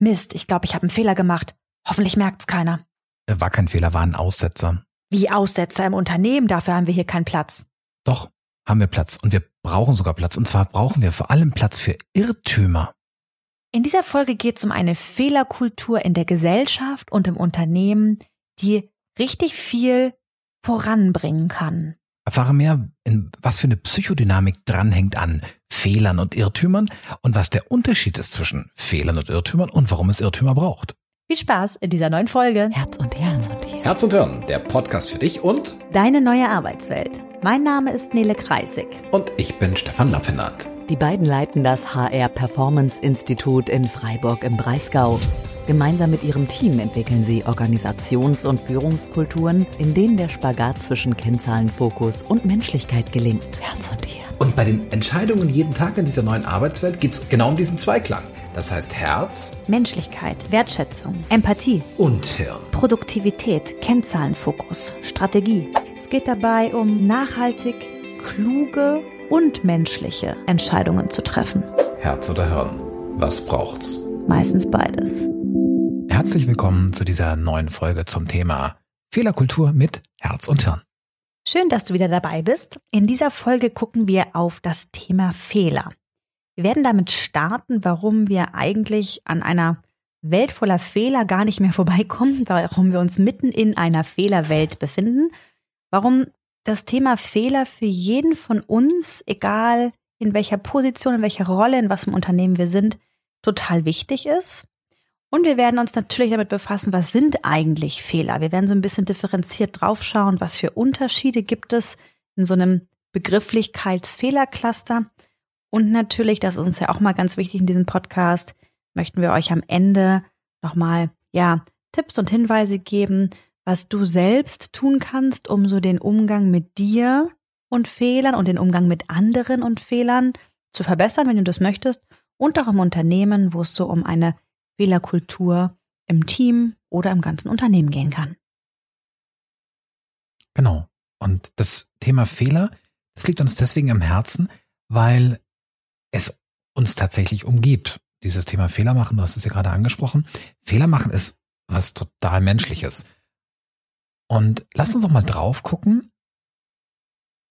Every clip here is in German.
Mist, ich glaube, ich habe einen Fehler gemacht. Hoffentlich merkt's keiner. War kein Fehler, war ein Aussetzer. Wie Aussetzer im Unternehmen, dafür haben wir hier keinen Platz. Doch, haben wir Platz. Und wir brauchen sogar Platz. Und zwar brauchen wir vor allem Platz für Irrtümer. In dieser Folge geht es um eine Fehlerkultur in der Gesellschaft und im Unternehmen, die richtig viel voranbringen kann. Erfahre mehr, in was für eine Psychodynamik dranhängt an Fehlern und Irrtümern und was der Unterschied ist zwischen Fehlern und Irrtümern und warum es Irrtümer braucht. Viel Spaß in dieser neuen Folge. Herz und Herz und Hirn. Herz und Hirn, der Podcast für dich und Deine neue Arbeitswelt. Mein Name ist Nele Kreisig. und ich bin Stefan Lappinat. Die beiden leiten das HR Performance Institut in Freiburg im Breisgau. Gemeinsam mit ihrem Team entwickeln sie Organisations- und Führungskulturen, in denen der Spagat zwischen Kennzahlenfokus und Menschlichkeit gelingt. Herz und Hirn. Und bei den Entscheidungen jeden Tag in dieser neuen Arbeitswelt geht es genau um diesen Zweiklang. Das heißt Herz Menschlichkeit, Wertschätzung, Empathie, und Hirn. Produktivität, Kennzahlenfokus, Strategie. Es geht dabei um nachhaltig, kluge und menschliche Entscheidungen zu treffen. Herz oder Hirn. Was braucht's? Meistens beides. Herzlich willkommen zu dieser neuen Folge zum Thema Fehlerkultur mit Herz und Hirn. Schön, dass du wieder dabei bist. In dieser Folge gucken wir auf das Thema Fehler. Wir werden damit starten, warum wir eigentlich an einer Welt voller Fehler gar nicht mehr vorbeikommen, warum wir uns mitten in einer Fehlerwelt befinden, warum das Thema Fehler für jeden von uns, egal in welcher Position, in welcher Rolle, in was im Unternehmen wir sind, total wichtig ist. Und wir werden uns natürlich damit befassen, was sind eigentlich Fehler. Wir werden so ein bisschen differenziert draufschauen, was für Unterschiede gibt es in so einem Begrifflichkeitsfehlercluster. Und natürlich, das ist uns ja auch mal ganz wichtig in diesem Podcast, möchten wir euch am Ende nochmal, ja, Tipps und Hinweise geben, was du selbst tun kannst, um so den Umgang mit dir und Fehlern und den Umgang mit anderen und Fehlern zu verbessern, wenn du das möchtest. Und auch im Unternehmen, wo es so um eine Fehlerkultur im Team oder im ganzen Unternehmen gehen kann. Genau. Und das Thema Fehler, das liegt uns deswegen am Herzen, weil es uns tatsächlich umgibt. Dieses Thema Fehler machen, du hast es ja gerade angesprochen. Fehler machen ist was total Menschliches. Und lass uns doch mal drauf gucken,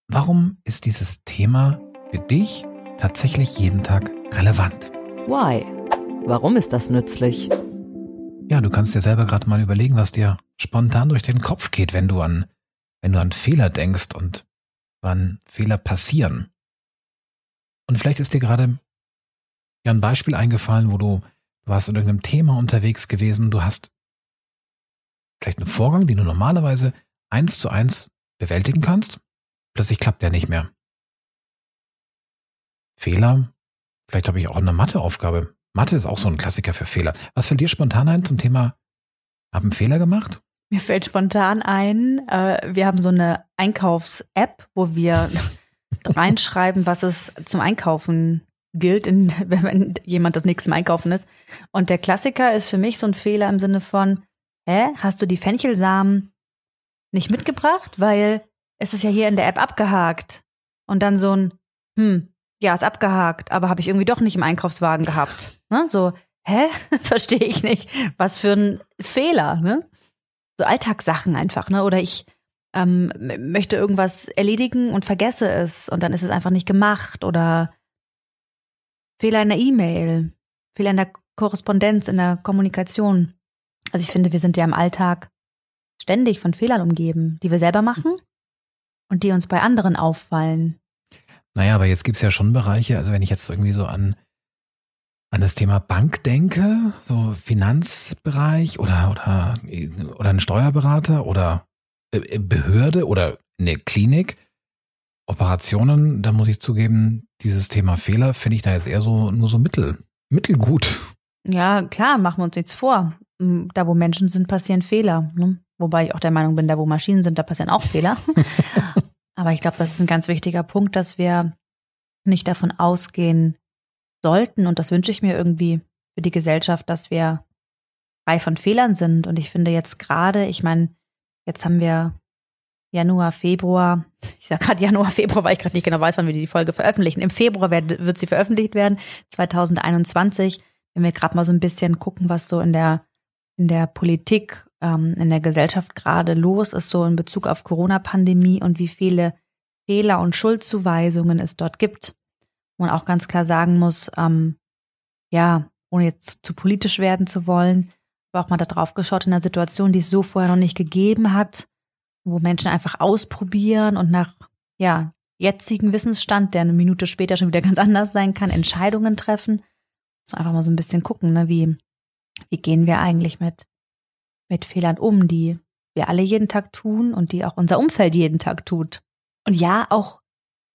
warum ist dieses Thema für dich tatsächlich jeden Tag relevant? Why? Warum ist das nützlich? Ja, du kannst dir selber gerade mal überlegen, was dir spontan durch den Kopf geht, wenn du an, wenn du an Fehler denkst und wann Fehler passieren. Und vielleicht ist dir gerade ja ein Beispiel eingefallen, wo du, du warst in irgendeinem Thema unterwegs gewesen, du hast vielleicht einen Vorgang, den du normalerweise eins zu eins bewältigen kannst, plötzlich klappt der nicht mehr. Fehler, vielleicht habe ich auch eine Matheaufgabe. Mathe ist auch so ein Klassiker für Fehler. Was fällt dir spontan ein zum Thema, haben Fehler gemacht? Mir fällt spontan ein, äh, wir haben so eine Einkaufs-App, wo wir reinschreiben, was es zum Einkaufen gilt, in, wenn jemand das nächste Mal einkaufen ist. Und der Klassiker ist für mich so ein Fehler im Sinne von, hä, hast du die Fenchelsamen nicht mitgebracht? Weil es ist ja hier in der App abgehakt. Und dann so ein, hm, ja, ist abgehakt, aber habe ich irgendwie doch nicht im Einkaufswagen gehabt. Ne? So, hä? Verstehe ich nicht. Was für ein Fehler, ne? So Alltagssachen einfach, ne? Oder ich ähm, möchte irgendwas erledigen und vergesse es und dann ist es einfach nicht gemacht oder Fehler in der E-Mail, Fehler in der Korrespondenz, in der Kommunikation. Also ich finde, wir sind ja im Alltag ständig von Fehlern umgeben, die wir selber machen und die uns bei anderen auffallen. Naja, aber jetzt gibt's ja schon Bereiche, also wenn ich jetzt irgendwie so an, an das Thema Bank denke, so Finanzbereich oder, oder, oder ein Steuerberater oder äh, Behörde oder eine Klinik, Operationen, da muss ich zugeben, dieses Thema Fehler finde ich da jetzt eher so nur so mittel, mittelgut. Ja, klar, machen wir uns nichts vor. Mm, Da, wo Menschen sind, passieren Fehler. Ne? Wobei ich auch der Meinung bin, da, wo Maschinen sind, da passieren auch Fehler. Aber ich glaube, das ist ein ganz wichtiger Punkt, dass wir nicht davon ausgehen sollten, und das wünsche ich mir irgendwie für die Gesellschaft, dass wir frei von Fehlern sind. Und ich finde jetzt gerade, ich meine, jetzt haben wir Januar, Februar, ich sage gerade Januar, Februar, weil ich gerade nicht genau weiß, wann wir die Folge veröffentlichen. Im Februar wird, wird sie veröffentlicht werden, 2021. wenn wir gerade mal so ein bisschen gucken, was so in der, in der Politik, ähm, in der Gesellschaft gerade los ist, so in Bezug auf Corona-Pandemie und wie viele Fehler und Schuldzuweisungen es dort gibt. Man auch ganz klar sagen muss, ähm, ja, ohne jetzt zu politisch werden zu wollen, aber auch mal da drauf geschaut in einer Situation, die es so vorher noch nicht gegeben hat, wo Menschen einfach ausprobieren und nach, ja, jetzigen Wissensstand, der eine Minute später schon wieder ganz anders sein kann, Entscheidungen treffen. So einfach mal so ein bisschen gucken, ne, wie, wie gehen wir eigentlich mit, mit Fehlern um, die wir alle jeden Tag tun und die auch unser Umfeld jeden Tag tut. Und ja, auch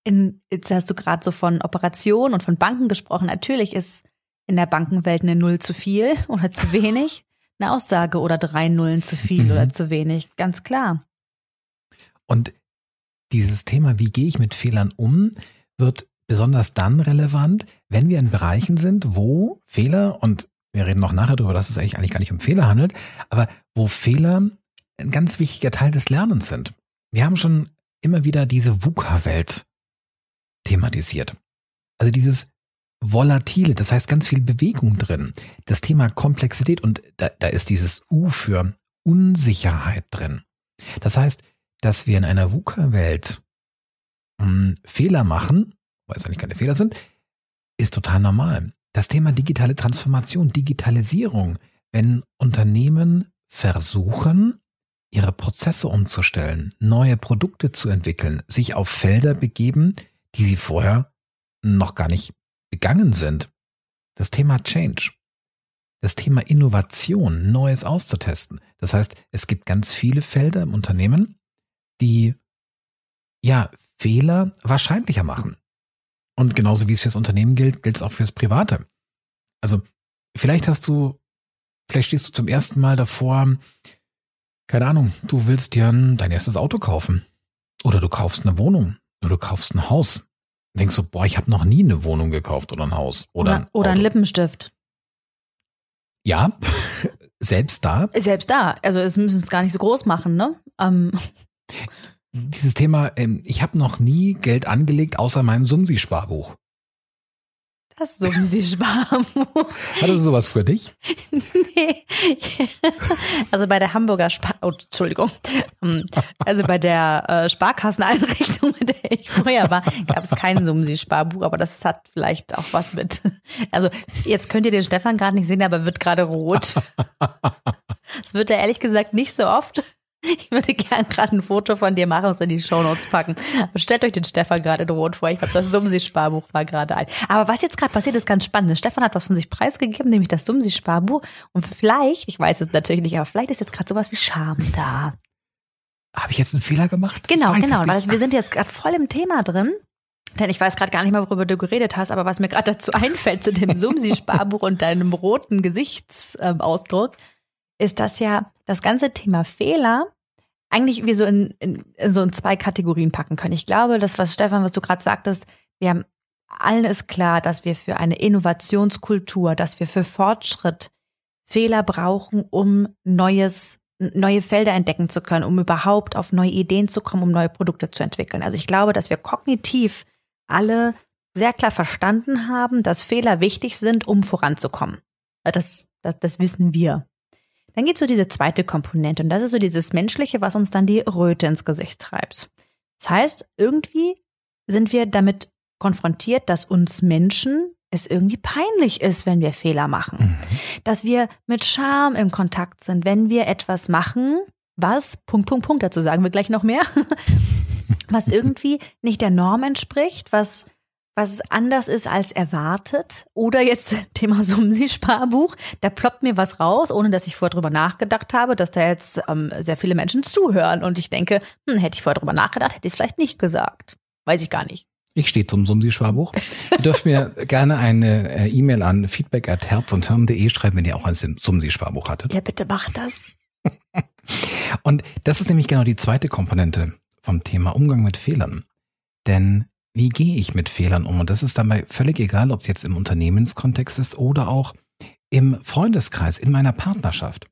in, jetzt hast du gerade so von Operationen und von Banken gesprochen. Natürlich ist in der Bankenwelt eine Null zu viel oder zu wenig, eine Aussage oder drei Nullen zu viel mhm. oder zu wenig, ganz klar. Und dieses Thema, wie gehe ich mit Fehlern um, wird besonders dann relevant, wenn wir in Bereichen sind, wo Fehler, und wir reden noch nachher darüber, dass es eigentlich, eigentlich gar nicht um Fehler handelt, aber wo Fehler ein ganz wichtiger Teil des Lernens sind. Wir haben schon immer wieder diese VUCA-Welt thematisiert. Also dieses Volatile, das heißt ganz viel Bewegung drin. Das Thema Komplexität und da, da ist dieses U für Unsicherheit drin. Das heißt, dass wir in einer VUCA-Welt hm, Fehler machen, weil es eigentlich keine Fehler sind, ist total normal. Das Thema digitale Transformation, Digitalisierung, wenn Unternehmen versuchen, ihre Prozesse umzustellen, neue Produkte zu entwickeln, sich auf Felder begeben, die sie vorher noch gar nicht begangen sind. Das Thema Change, das Thema Innovation, Neues auszutesten. Das heißt, es gibt ganz viele Felder im Unternehmen, die ja Fehler wahrscheinlicher machen. Und genauso wie es fürs Unternehmen gilt, gilt es auch fürs Private. Also vielleicht hast du, vielleicht stehst du zum ersten Mal davor, keine Ahnung, du willst dir dein erstes Auto kaufen. Oder du kaufst eine Wohnung. Oder du kaufst ein Haus. Und denkst so, boah, ich habe noch nie eine Wohnung gekauft oder ein Haus. Oder, oder, ein, oder ein Lippenstift. Ja, selbst da. Selbst da. Also es müssen es gar nicht so groß machen, ne? Ähm. Dieses Thema, ähm, ich habe noch nie Geld angelegt, außer meinem Sumsi-Sparbuch. Das Sumsi-Sparbuch. Hattest du sowas für dich? nee. Also bei der Hamburger Spar... Oh, Entschuldigung. Ähm, also bei der äh, Sparkasseneinrichtung, in der ich vorher war, gab es kein Sumsi-Sparbuch, aber das hat vielleicht auch was mit... Also jetzt könnt ihr den Stefan gerade nicht sehen, aber wird gerade rot. Das wird er ehrlich gesagt nicht so oft. Ich würde gern gerade ein Foto von dir machen und es in die Shownotes packen. Stellt euch den Stefan gerade in Rot vor. Ich glaube, das Sumsi-Sparbuch war gerade ein. Aber was jetzt gerade passiert, ist ganz spannend. Stefan hat was von sich preisgegeben, nämlich das Sumsi-Sparbuch. Und vielleicht, ich weiß es natürlich nicht, aber vielleicht ist jetzt gerade sowas wie Scham da. Habe ich jetzt einen Fehler gemacht? Genau, genau. Weil wir sind jetzt gerade voll im Thema drin. Denn ich weiß gerade gar nicht mehr, worüber du geredet hast, aber was mir gerade dazu einfällt zu dem Sumsi-Sparbuch und deinem roten Gesichtsausdruck, ist das ja das ganze Thema Fehler eigentlich wir so in, in, in so in zwei Kategorien packen können. Ich glaube, das, was Stefan, was du gerade sagtest, wir haben allen ist klar, dass wir für eine Innovationskultur, dass wir für Fortschritt Fehler brauchen, um neues, neue Felder entdecken zu können, um überhaupt auf neue Ideen zu kommen, um neue Produkte zu entwickeln. Also ich glaube, dass wir kognitiv alle sehr klar verstanden haben, dass Fehler wichtig sind, um voranzukommen. Das, das, das wissen wir. Dann gibt es so diese zweite Komponente und das ist so dieses Menschliche, was uns dann die Röte ins Gesicht treibt. Das heißt, irgendwie sind wir damit konfrontiert, dass uns Menschen es irgendwie peinlich ist, wenn wir Fehler machen. Mhm. Dass wir mit Scham im Kontakt sind, wenn wir etwas machen, was, Punkt, Punkt, Punkt, dazu sagen wir gleich noch mehr, was irgendwie nicht der Norm entspricht, was was anders ist als erwartet. Oder jetzt Thema Sumsi-Sparbuch. Da ploppt mir was raus, ohne dass ich vorher drüber nachgedacht habe, dass da jetzt ähm, sehr viele Menschen zuhören. Und ich denke, hm, hätte ich vorher drüber nachgedacht, hätte ich es vielleicht nicht gesagt. Weiß ich gar nicht. Ich stehe zum Sumsi-Sparbuch. Ihr dürft mir gerne eine äh, E-Mail an feedback at herz und hirn.de schreiben, wenn ihr auch ein Sumsi-Sparbuch hattet. Ja, bitte macht das. und das ist nämlich genau die zweite Komponente vom Thema Umgang mit Fehlern. Denn wie gehe ich mit Fehlern um? Und das ist dabei völlig egal, ob es jetzt im Unternehmenskontext ist oder auch im Freundeskreis, in meiner Partnerschaft.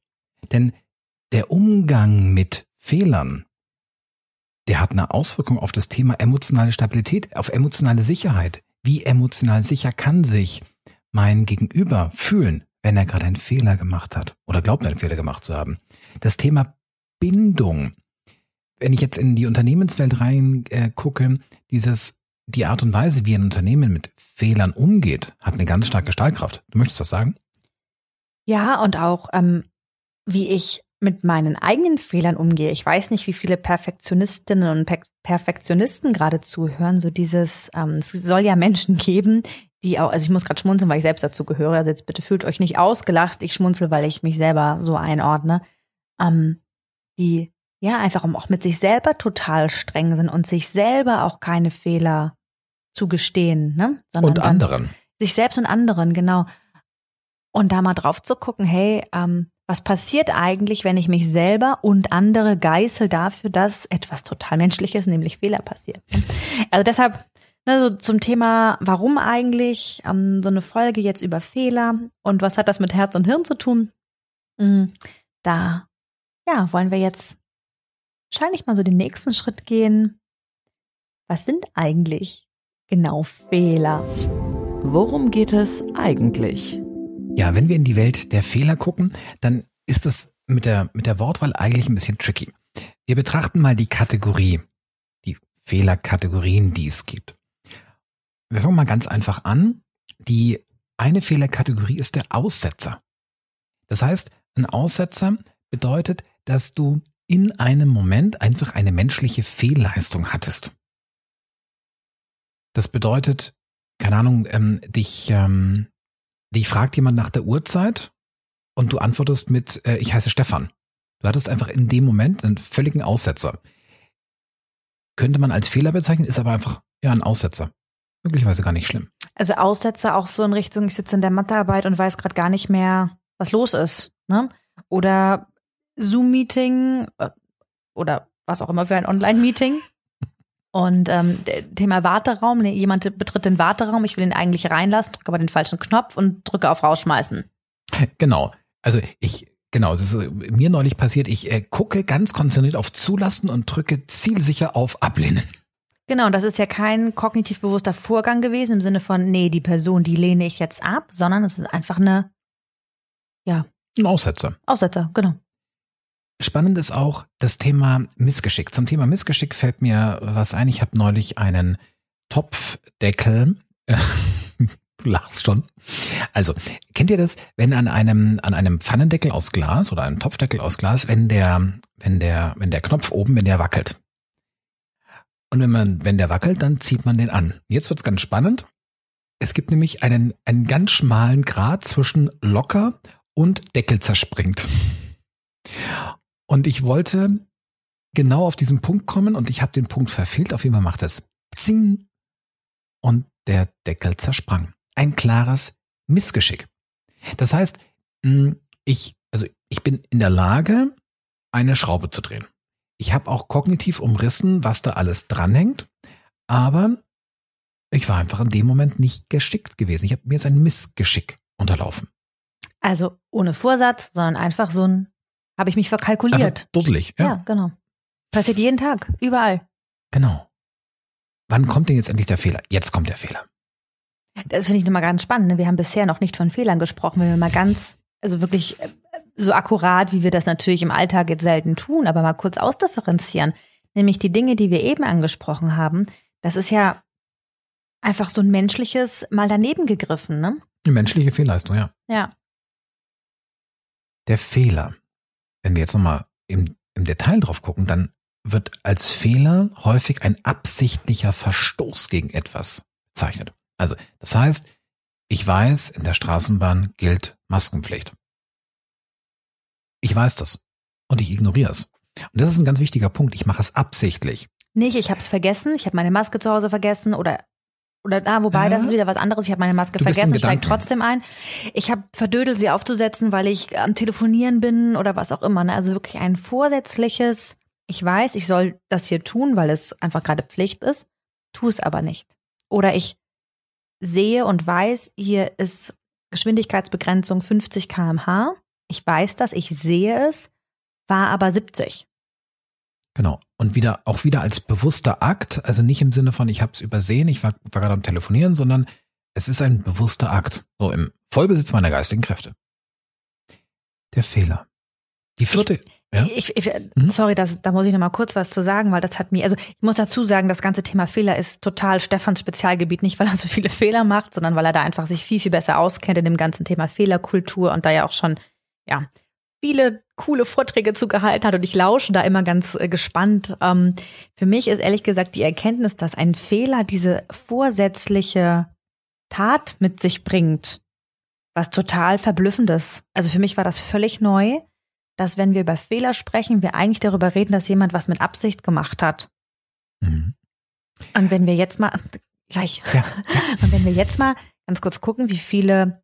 Denn der Umgang mit Fehlern, der hat eine Auswirkung auf das Thema emotionale Stabilität, auf emotionale Sicherheit. Wie emotional sicher kann sich mein Gegenüber fühlen, wenn er gerade einen Fehler gemacht hat oder glaubt, einen Fehler gemacht zu haben? Das Thema Bindung. Wenn ich jetzt in die Unternehmenswelt rein äh, dieses die Art und Weise, wie ein Unternehmen mit Fehlern umgeht, hat eine ganz starke Stahlkraft. Du möchtest was sagen? Ja, und auch ähm, wie ich mit meinen eigenen Fehlern umgehe. Ich weiß nicht, wie viele Perfektionistinnen und per Perfektionisten gerade zuhören. So dieses, ähm, es soll ja Menschen geben, die auch, also ich muss gerade schmunzeln, weil ich selbst dazu gehöre. Also jetzt bitte fühlt euch nicht ausgelacht. Ich schmunzel, weil ich mich selber so einordne. Ähm, die ja einfach auch mit sich selber total streng sind und sich selber auch keine Fehler zugestehen, ne? Sondern und anderen. Sich selbst und anderen, genau. Und da mal drauf zu gucken, hey, ähm, was passiert eigentlich, wenn ich mich selber und andere geißel dafür, dass etwas total Menschliches, nämlich Fehler passiert. Also deshalb, ne, so zum Thema, warum eigentlich ähm, so eine Folge jetzt über Fehler und was hat das mit Herz und Hirn zu tun? Mhm, da, ja, wollen wir jetzt wahrscheinlich mal so den nächsten Schritt gehen. Was sind eigentlich genau Fehler? Worum geht es eigentlich? Ja, wenn wir in die Welt der Fehler gucken, dann ist das mit der, mit der Wortwahl eigentlich ein bisschen tricky. Wir betrachten mal die Kategorie, die Fehlerkategorien, die es gibt. Wir fangen mal ganz einfach an. Die eine Fehlerkategorie ist der Aussetzer. Das heißt, ein Aussetzer bedeutet, dass du in einem Moment einfach eine menschliche Fehlleistung hattest. Das bedeutet, keine Ahnung, ähm, dich ähm, Dich fragt jemand nach der Uhrzeit und du antwortest mit, äh, ich heiße Stefan. Du hattest einfach in dem Moment einen völligen Aussetzer. Könnte man als Fehler bezeichnen, ist aber einfach ja ein Aussetzer. Möglicherweise gar nicht schlimm. Also Aussetzer auch so in Richtung, ich sitze in der Mathearbeit und weiß gerade gar nicht mehr, was los ist. Ne? Oder Zoom-Meeting äh, oder was auch immer für ein Online-Meeting. Und ähm, Thema Warteraum, nee, jemand betritt den Warteraum, ich will ihn eigentlich reinlassen, drücke aber den falschen Knopf und drücke auf Rausschmeißen. Genau. Also ich, genau, das ist mir neulich passiert. Ich äh, gucke ganz konzentriert auf Zulassen und drücke zielsicher auf Ablehnen. Genau, und das ist ja kein kognitiv bewusster Vorgang gewesen im Sinne von, nee, die Person, die lehne ich jetzt ab, sondern es ist einfach eine, ja. Ein Aussetzer. Aussetzer, genau. Spannend ist auch das Thema Missgeschick. Zum Thema Missgeschick fällt mir was ein. Ich habe neulich einen Topfdeckel. du lachst schon. Also, kennt ihr das, wenn an einem, an einem Pfannendeckel aus Glas oder einem Topfdeckel aus Glas, wenn der, wenn der, wenn der Knopf oben, wenn der wackelt. Und wenn man, wenn der wackelt, dann zieht man den an. Jetzt wird's ganz spannend. Es gibt nämlich einen, einen ganz schmalen Grad zwischen locker und Deckel zerspringt. Und ich wollte genau auf diesen Punkt kommen und ich habe den Punkt verfehlt. Auf jeden Fall macht es Zing und der Deckel zersprang. Ein klares Missgeschick. Das heißt, hm, ich, also ich bin in der Lage, eine Schraube zu drehen. Ich habe auch kognitiv umrissen, was da alles dranhängt, aber ich war einfach in dem Moment nicht geschickt gewesen. Ich habe mir jetzt ein Missgeschick unterlaufen. Also ohne Vorsatz, sondern einfach so ein habe ich mich verkalkuliert. Dusselig, ja. Ja, genau. Passiert jeden Tag, überall. Genau. Wann kommt denn jetzt endlich der Fehler? Jetzt kommt der Fehler. Das finde ich nochmal ganz spannend. Ne? Wir haben bisher noch nicht von Fehlern gesprochen, wenn wir mal ganz, also wirklich äh, so akkurat, wie wir das natürlich im Alltag jetzt selten tun, aber mal kurz ausdifferenzieren. Nämlich die Dinge, die wir eben angesprochen haben, das ist ja einfach so ein menschliches Mal daneben gegriffen, ne? Eine menschliche Fehlleistung, ja. Ja. Der Fehler wenn wir jetzt nochmal im, im Detail drauf gucken, dann wird als Fehler häufig ein absichtlicher Verstoß gegen etwas bezeichnet. Also, das heißt, ich weiß, in der Straßenbahn gilt Maskenpflicht. Ich weiß das und ich ignoriere es. Und das ist ein ganz wichtiger Punkt. Ich mache es absichtlich. Nicht, ich habe es vergessen, ich habe meine Maske zu Hause vergessen oder oder da, wobei, das ist wieder was anderes. Ich habe meine Maske vergessen, steige trotzdem ein. Ich habe verdödelt, sie aufzusetzen, weil ich am Telefonieren bin oder was auch immer. Ne? Also wirklich ein vorsätzliches, ich weiß, ich soll das hier tun, weil es einfach gerade Pflicht ist, tu es aber nicht. Oder ich sehe und weiß, hier ist Geschwindigkeitsbegrenzung 50 kmh. Ich weiß das, ich sehe es, war aber 70. Genau. Und wieder auch wieder als bewusster Akt, also nicht im Sinne von, ich habe es übersehen, ich war, war gerade am Telefonieren, sondern Es ist ein bewusster Akt, so im Vollbesitz meiner geistigen Kräfte. Der Fehler. Die vierte. ja? Ich, ich, mhm. Sorry, das, da muss ich noch mal kurz was zu sagen, weil das hat mir, also ich muss dazu sagen, das ganze Thema Fehler ist total Stefans Spezialgebiet, nicht weil er so viele Fehler macht, sondern weil er da einfach sich viel, viel besser auskennt in dem ganzen Thema Fehlerkultur und da ja auch schon, ja, viele coole Vorträge zu gehalten hat und ich lausche da immer ganz äh, gespannt. Ähm, für mich ist ehrlich gesagt die Erkenntnis, dass ein Fehler diese vorsätzliche Tat mit sich bringt, was total verblüffendes. Also für mich war das völlig neu dass wenn wir über Fehler sprechen, wir eigentlich darüber reden, dass jemand was mit Absicht gemacht hat. Mhm. Und wenn wir jetzt mal, gleich, ja, ja. und wenn wir jetzt mal ganz kurz gucken, wie viele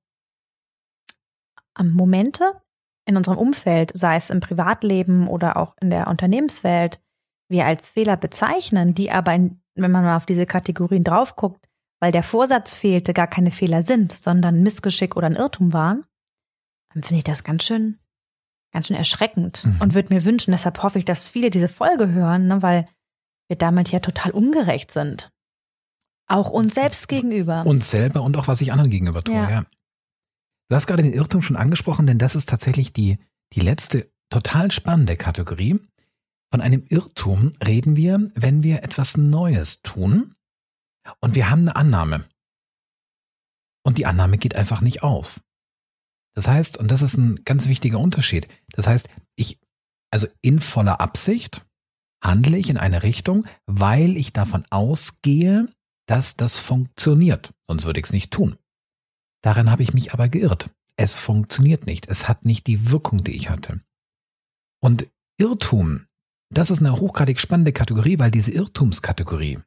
ähm, Momente in unserem Umfeld, sei es im Privatleben oder auch in der Unternehmenswelt, wir als Fehler bezeichnen, die aber, in, wenn man mal auf diese Kategorien drauf guckt, weil der Vorsatz fehlte, gar keine Fehler sind, sondern Missgeschick oder ein Irrtum waren, dann finde ich das ganz schön ganz schön erschreckend mhm. und würde mir wünschen, deshalb hoffe ich, dass viele diese Folge hören, ne, weil wir damit ja total ungerecht sind. Auch uns selbst gegenüber. Uns selber und auch was ich anderen gegenüber tue, ja. ja. Du hast gerade den Irrtum schon angesprochen, denn das ist tatsächlich die, die letzte total spannende Kategorie. Von einem Irrtum reden wir, wenn wir etwas Neues tun und wir haben eine Annahme. Und die Annahme geht einfach nicht auf. Das heißt, und das ist ein ganz wichtiger Unterschied, das heißt, ich, also in voller Absicht handle ich in eine Richtung, weil ich davon ausgehe, dass das funktioniert. Sonst würde ich es nicht tun. Darin habe ich mich aber geirrt. Es funktioniert nicht. Es hat nicht die Wirkung, die ich hatte. Und Irrtum, das ist eine hochgradig spannende Kategorie, weil diese Irrtumskategorie,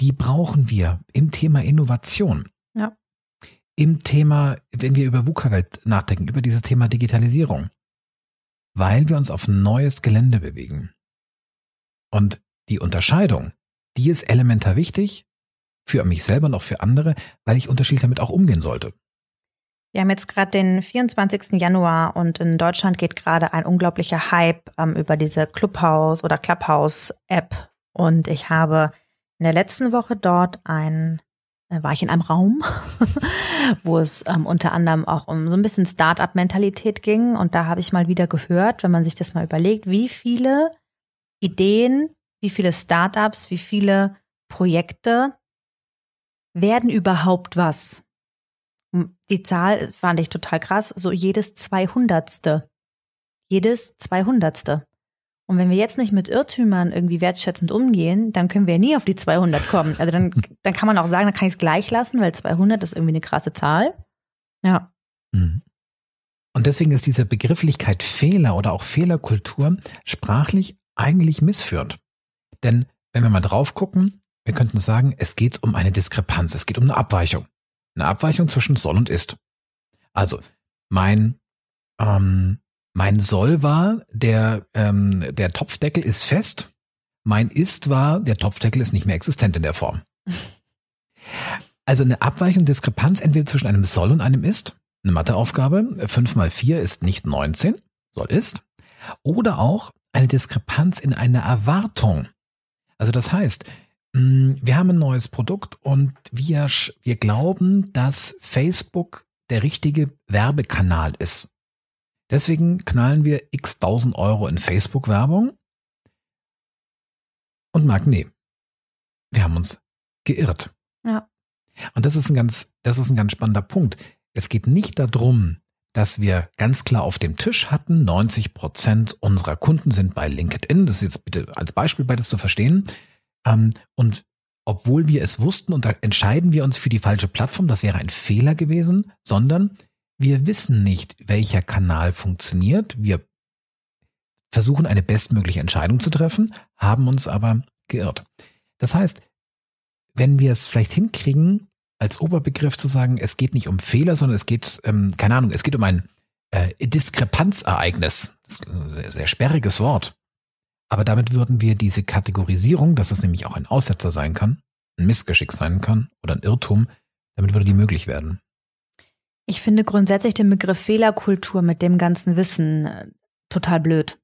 die brauchen wir im Thema Innovation. Ja im Thema, wenn wir über VUCA-Welt nachdenken, über dieses Thema Digitalisierung, weil wir uns auf neues Gelände bewegen. Und die Unterscheidung, die ist elementar wichtig für mich selber auch für andere, weil ich unterschiedlich damit auch umgehen sollte. Wir haben jetzt gerade den 24. Januar und in Deutschland geht gerade ein unglaublicher Hype ähm, über diese Clubhouse oder Clubhouse-App. Und ich habe in der letzten Woche dort ein äh, war ich in einem Raum, wo es ähm, unter anderem auch um so ein bisschen Start-up-Mentalität ging. Und da habe ich mal wieder gehört, wenn man sich das mal überlegt, wie viele Ideen, wie viele Start-ups, wie viele Projekte werden überhaupt was. Die Zahl fand ich total krass, so jedes Zweihundertste. Jedes Zweihundertste. Und wenn wir jetzt nicht mit Irrtümern irgendwie wertschätzend umgehen, dann können wir nie auf die 200 kommen. Also dann, dann kann man auch sagen, dann kann ich es gleich lassen, weil 200 ist irgendwie eine krasse Zahl. Ja. Mhm. Und deswegen ist diese Begrifflichkeit Fehler oder auch Fehlerkultur sprachlich eigentlich missführend. Denn wenn wir mal drauf gucken, wir könnten sagen, es geht um eine Diskrepanz, es geht um eine Abweichung. Eine Abweichung zwischen soll und ist. Also, mein, ähm, mein Soll war, der, ähm, der Topfdeckel ist fest. Mein Ist war, der Topfdeckel ist nicht mehr existent in der Form. Also eine Abweichung, Diskrepanz entweder zwischen einem Soll und einem Ist. Eine Matheaufgabe, 5 mal 4 ist nicht 19, Soll ist. Oder auch eine Diskrepanz in einer Erwartung. Also das heißt, wir haben ein neues Produkt und wir, wir glauben, dass Facebook der richtige Werbekanal ist. Deswegen knallen wir x tausend Euro in Facebook-Werbung und merken, nee, wir haben uns geirrt. Ja. Und das ist ein ganz, das ist ein ganz spannender Punkt. Es geht nicht darum, dass wir ganz klar auf dem Tisch hatten, 90 Prozent unserer Kunden sind bei LinkedIn. Das ist jetzt bitte als Beispiel beides zu verstehen. Ähm, und obwohl wir es wussten und da entscheiden wir uns für die falsche Plattform, das wäre ein Fehler gewesen, sondern wir wissen nicht, welcher Kanal funktioniert. Wir versuchen eine bestmögliche Entscheidung zu treffen, haben uns aber geirrt. Das heißt, wenn wir es vielleicht hinkriegen, als Oberbegriff zu sagen, es geht nicht um Fehler, sondern es geht, ähm, keine Ahnung, es geht um ein äh, Diskrepanzereignis. Sehr, sehr sperriges Wort. Aber damit würden wir diese Kategorisierung, dass es nämlich auch ein Aussetzer sein kann, ein Missgeschick sein kann oder ein Irrtum, damit würde die möglich werden. Ich finde grundsätzlich den Begriff Fehlerkultur mit dem ganzen Wissen äh, total blöd.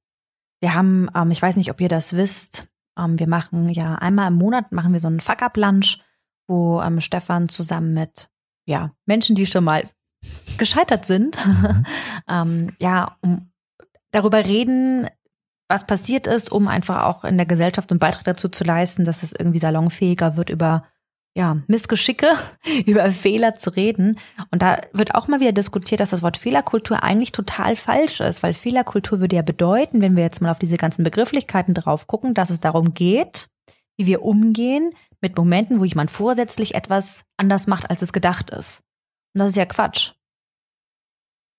Wir haben, ähm, ich weiß nicht, ob ihr das wisst, ähm, wir machen ja einmal im Monat machen wir so einen Fuck-Up-Lunch, wo ähm, Stefan zusammen mit ja, Menschen, die schon mal gescheitert sind, mhm. ähm, ja, um darüber reden, was passiert ist, um einfach auch in der Gesellschaft einen Beitrag dazu zu leisten, dass es irgendwie salonfähiger wird, über ja, Missgeschicke, über Fehler zu reden. Und da wird auch mal wieder diskutiert, dass das Wort Fehlerkultur eigentlich total falsch ist, weil Fehlerkultur würde ja bedeuten, wenn wir jetzt mal auf diese ganzen Begrifflichkeiten drauf gucken, dass es darum geht, wie wir umgehen mit Momenten, wo jemand vorsätzlich etwas anders macht, als es gedacht ist. Und das ist ja Quatsch.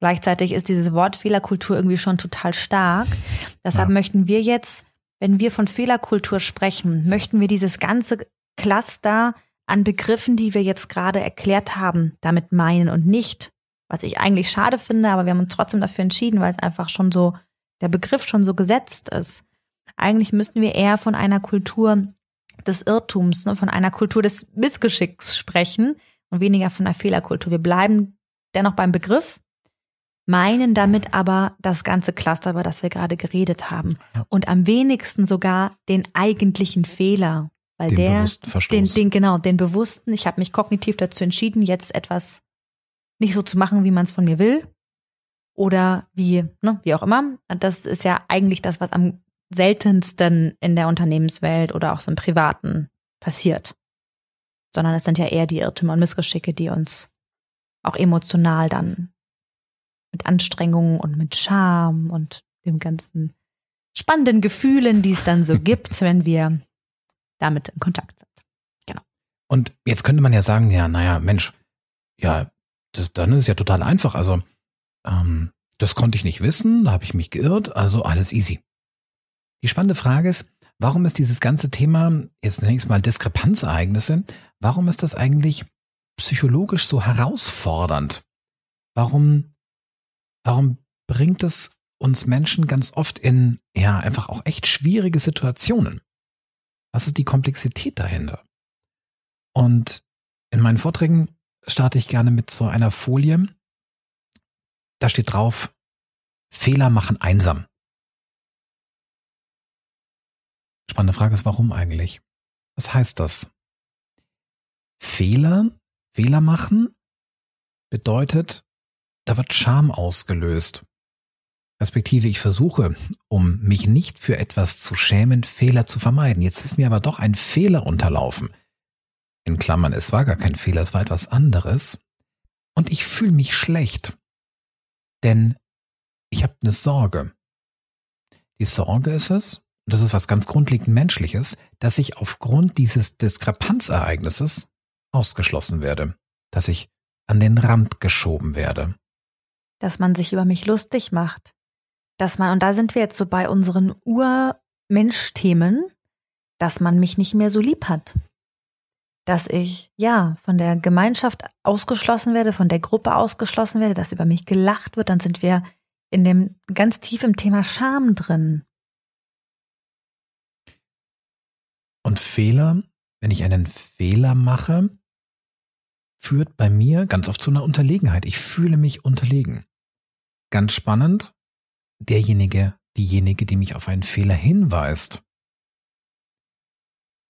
Gleichzeitig ist dieses Wort Fehlerkultur irgendwie schon total stark. Deshalb ja. möchten wir jetzt, wenn wir von Fehlerkultur sprechen, möchten wir dieses ganze Cluster an Begriffen, die wir jetzt gerade erklärt haben, damit meinen und nicht, was ich eigentlich schade finde, aber wir haben uns trotzdem dafür entschieden, weil es einfach schon so, der Begriff schon so gesetzt ist. Eigentlich müssten wir eher von einer Kultur des Irrtums, ne, von einer Kultur des Missgeschicks sprechen und weniger von einer Fehlerkultur. Wir bleiben dennoch beim Begriff, meinen damit aber das ganze Cluster, über das wir gerade geredet haben. Ja. Und am wenigsten sogar den eigentlichen Fehler. Weil den der, den, den, genau, den bewussten, ich habe mich kognitiv dazu entschieden, jetzt etwas nicht so zu machen, wie man es von mir will. Oder wie, ne, wie auch immer. Das ist ja eigentlich das, was am seltensten in der Unternehmenswelt oder auch so im Privaten passiert. Sondern es sind ja eher die Irrtümer und Missgeschicke, die uns auch emotional dann mit Anstrengungen und mit Scham und dem ganzen spannenden Gefühlen, die es dann so gibt, wenn wir damit in Kontakt sind. Genau. Und jetzt könnte man ja sagen, ja, naja, Mensch, ja, das, dann ist es ja total einfach. Also, ähm, das konnte ich nicht wissen, da habe ich mich geirrt, also alles easy. Die spannende Frage ist, warum ist dieses ganze Thema, jetzt nenne ich es mal Diskrepanzereignisse, warum ist das eigentlich psychologisch so herausfordernd? Warum warum bringt es uns Menschen ganz oft in, ja, einfach auch echt schwierige Situationen? Was ist die Komplexität dahinter? Und in meinen Vorträgen starte ich gerne mit so einer Folie. Da steht drauf, Fehler machen einsam. Spannende Frage ist, warum eigentlich? Was heißt das? Fehler, Fehler machen bedeutet, da wird Scham ausgelöst. Respektive ich versuche, um mich nicht für etwas zu schämen, Fehler zu vermeiden. Jetzt ist mir aber doch ein Fehler unterlaufen. In Klammern, es war gar kein Fehler, es war etwas anderes. Und ich fühle mich schlecht. Denn ich habe eine Sorge. Die Sorge ist es, das ist was ganz grundlegend Menschliches, dass ich aufgrund dieses Diskrepanzereignisses ausgeschlossen werde, dass ich an den Rand geschoben werde dass man sich über mich lustig macht. Dass man, und da sind wir jetzt so bei unseren Urmensch-Themen, dass man mich nicht mehr so lieb hat. Dass ich, ja, von der Gemeinschaft ausgeschlossen werde, von der Gruppe ausgeschlossen werde, dass über mich gelacht wird, dann sind wir in dem ganz tief im Thema Scham drin. Und Fehler, wenn ich einen Fehler mache, führt bei mir ganz oft zu einer Unterlegenheit. Ich fühle mich unterlegen. Ganz spannend, derjenige, diejenige, die mich auf einen Fehler hinweist.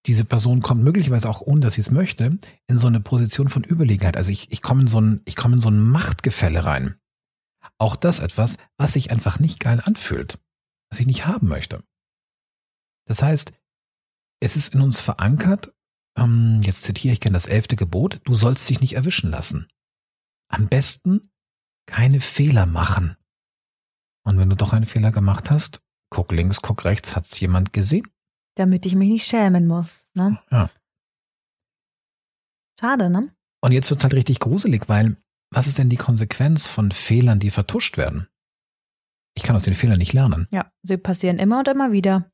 Diese Person kommt möglicherweise auch, ohne dass sie es möchte, in so eine Position von Überlegenheit. Also ich, ich komme in so ein, ich komme in so ein Machtgefälle rein. Auch das etwas, was sich einfach nicht geil anfühlt, was ich nicht haben möchte. Das heißt, es ist in uns verankert, ähm, jetzt zitiere ich gerne das elfte Gebot, du sollst dich nicht erwischen lassen. Am besten keine Fehler machen. Und wenn du doch einen Fehler gemacht hast, guck links, guck rechts, hat's jemand gesehen? Damit ich mich nicht schämen muss, ne? Ja. Schade, ne? Und jetzt wird's halt richtig gruselig, weil was ist denn die Konsequenz von Fehlern, die vertuscht werden? Ich kann aus den Fehlern nicht lernen. Ja, sie passieren immer und immer wieder.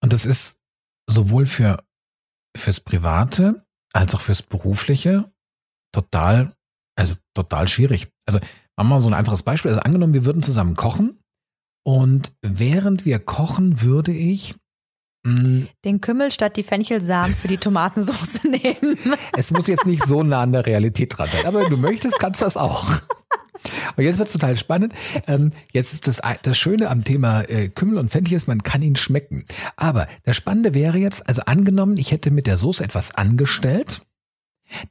Und das ist sowohl für fürs Private als auch fürs Berufliche total also total schwierig. Also machen wir mal so ein einfaches Beispiel. Also angenommen, wir würden zusammen kochen und während wir kochen, würde ich mm, den Kümmel statt die Fenchelsamen für die Tomatensauce nehmen. Es muss jetzt nicht so nah an der Realität dran sein, aber wenn du möchtest, kannst du das auch. Und jetzt wird es total spannend. Ähm, jetzt ist das, das Schöne am Thema äh, Kümmel und Fenchel ist, man kann ihn schmecken. Aber das Spannende wäre jetzt, also angenommen, ich hätte mit der Soße etwas angestellt,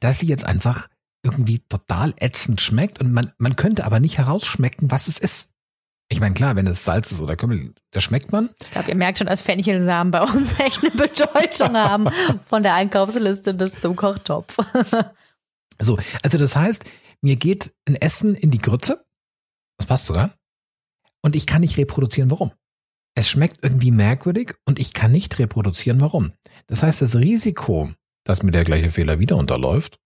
dass sie jetzt einfach irgendwie total ätzend schmeckt und man, man könnte aber nicht herausschmecken, was es ist. Ich meine, klar, wenn es Salz ist oder Kümmel, das schmeckt man. Ich glaube, ihr merkt schon, dass Fenchelsamen bei uns echt eine Bedeutung haben, von der Einkaufsliste bis zum Kochtopf. So, also das heißt, mir geht ein Essen in die Grütze, das passt sogar, und ich kann nicht reproduzieren, warum. Es schmeckt irgendwie merkwürdig und ich kann nicht reproduzieren, warum. Das heißt, das Risiko, dass mir der gleiche Fehler wieder unterläuft,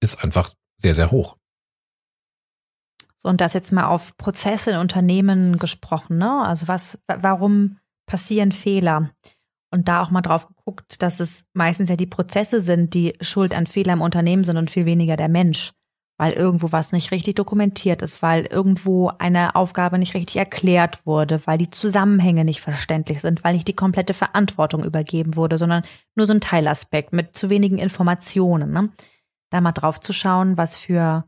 ist einfach sehr, sehr hoch. So, und das jetzt mal auf Prozesse in Unternehmen gesprochen, ne? Also was, warum passieren Fehler? Und da auch mal drauf geguckt, dass es meistens ja die Prozesse sind, die schuld an Fehler im Unternehmen sind und viel weniger der Mensch. Weil irgendwo was nicht richtig dokumentiert ist, weil irgendwo eine Aufgabe nicht richtig erklärt wurde, weil die Zusammenhänge nicht verständlich sind, weil nicht die komplette Verantwortung übergeben wurde, sondern nur so ein Teilaspekt mit zu wenigen Informationen. Ne? Da mal drauf zu schauen, was für,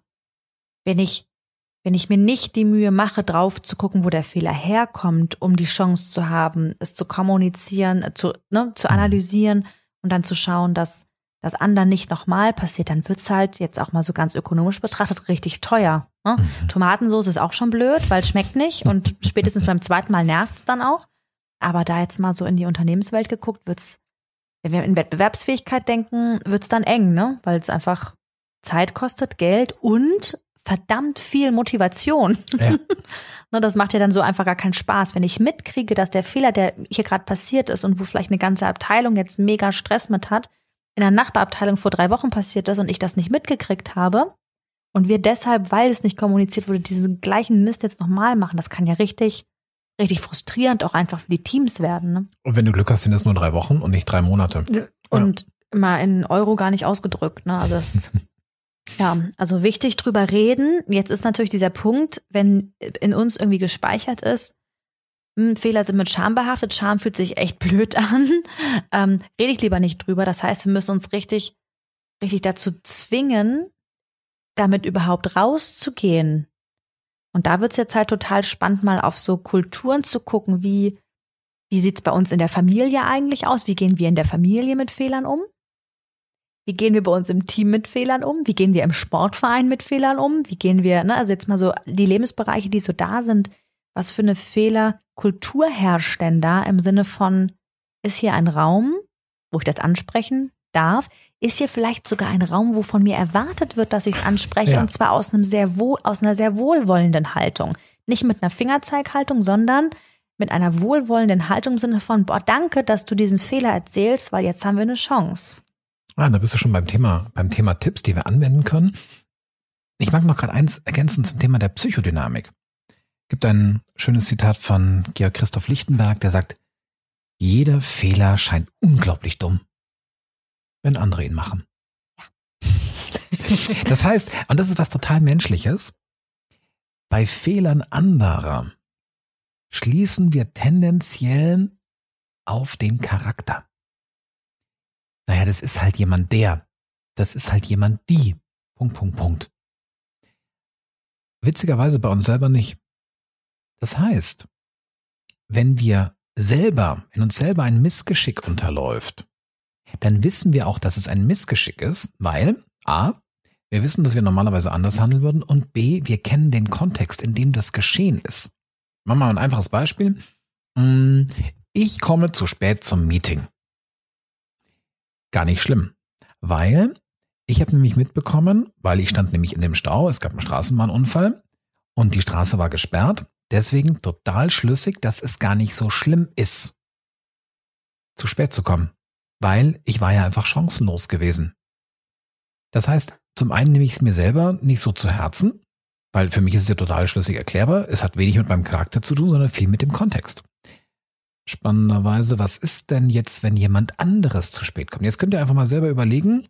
wenn ich wenn ich mir nicht die Mühe mache, drauf zu gucken, wo der Fehler herkommt, um die Chance zu haben, es zu kommunizieren, äh, zu, ne, zu mhm. analysieren und dann zu schauen, dass das anderen nicht nochmal passiert, dann wird's halt jetzt auch mal so ganz ökonomisch betrachtet richtig teuer. Ne? Mhm. Tomatensauce ist auch schon blöd, weil es schmeckt nicht und spätestens beim zweiten Mal nervt's dann auch. Aber da jetzt mal so in die Unternehmenswelt geguckt, wird's, wenn wir in Wettbewerbsfähigkeit denken, wird's dann eng, ne? Weil es einfach Zeit kostet, Geld und verdammt viel Motivation. Ja. Ne, das macht ja dann so einfach gar keinen Spaß. Wenn ich mitkriege, dass der Fehler, der hier gerade passiert ist und wo vielleicht eine ganze Abteilung jetzt mega Stress mit hat, in der Nachbarabteilung vor drei Wochen passiert ist und ich das nicht mitgekriegt habe und wir deshalb, weil es nicht kommuniziert wurde, diesen gleichen Mist jetzt nochmal machen, das kann ja richtig, richtig frustrierend auch einfach für die Teams werden. Ne? Und wenn du Glück hast, sind es nur drei Wochen und nicht drei Monate. Und ja. mal in Euro gar nicht ausgedrückt. Ne? Also das Ja, also wichtig drüber reden. Jetzt ist natürlich dieser Punkt, wenn in uns irgendwie gespeichert ist, hm, Fehler sind mit Scham behaftet, Scham fühlt sich echt blöd an, ähm, rede ich lieber nicht drüber. Das heißt, wir müssen uns richtig, richtig dazu zwingen, damit überhaupt rauszugehen. Und da wird's jetzt halt total spannend, mal auf so Kulturen zu gucken, wie, wie sieht's bei uns in der Familie eigentlich aus? Wie gehen wir in der Familie mit Fehlern um? Wie gehen wir bei uns im Team mit Fehlern um? Wie gehen wir im Sportverein mit Fehlern um? Wie gehen wir, ne, also jetzt mal so die Lebensbereiche, die so da sind, was für eine Fehlerkultur herrscht denn da im Sinne von, ist hier ein Raum, wo ich das ansprechen darf? Ist hier vielleicht sogar ein Raum, wo von mir erwartet wird, dass ich es anspreche ja. und zwar aus einem sehr wohl, aus einer sehr wohlwollenden Haltung. Nicht mit einer Fingerzeighaltung, sondern mit einer wohlwollenden Haltung im Sinne von, boah, danke, dass du diesen Fehler erzählst, weil jetzt haben wir eine Chance. Ah, da bist du schon beim Thema, beim Thema Tipps, die wir anwenden können. Ich mag noch gerade eins ergänzen zum Thema der Psychodynamik. Gibt ein schönes Zitat von Georg Christoph Lichtenberg, der sagt, jeder Fehler scheint unglaublich dumm, wenn andere ihn machen. das heißt, und das ist was total Menschliches, bei Fehlern anderer schließen wir tendenziell auf den Charakter naja, das ist halt jemand der, das ist halt jemand die. Punkt, Punkt, Punkt. Witzigerweise bei uns selber nicht. Das heißt, wenn wir selber, wenn uns selber ein Missgeschick unterläuft, dann wissen wir auch, dass es ein Missgeschick ist, weil A, wir wissen, dass wir normalerweise anders handeln würden und B, wir kennen den Kontext, in dem das geschehen ist. Machen wir mal ein einfaches Beispiel. Mm, ich komme zu spät zum Meeting gar nicht schlimm, weil ich habe nämlich mitbekommen, weil ich stand nämlich in dem Stau, es gab einen Straßenbahnunfall und die Straße war gesperrt, deswegen total schlüssig, dass es gar nicht so schlimm ist, zu spät zu kommen, weil ich war ja einfach chancenlos gewesen. Das heißt, zum einen nehme ich es mir selber nicht so zu Herzen, weil für mich ist es ja total schlüssig erklärbar. Es hat wenig mit meinem Charakter zu tun, sondern viel mit dem Kontext spannenderweise, was ist denn jetzt, wenn jemand anderes zu spät kommt? Jetzt könnt ihr einfach mal selber überlegen,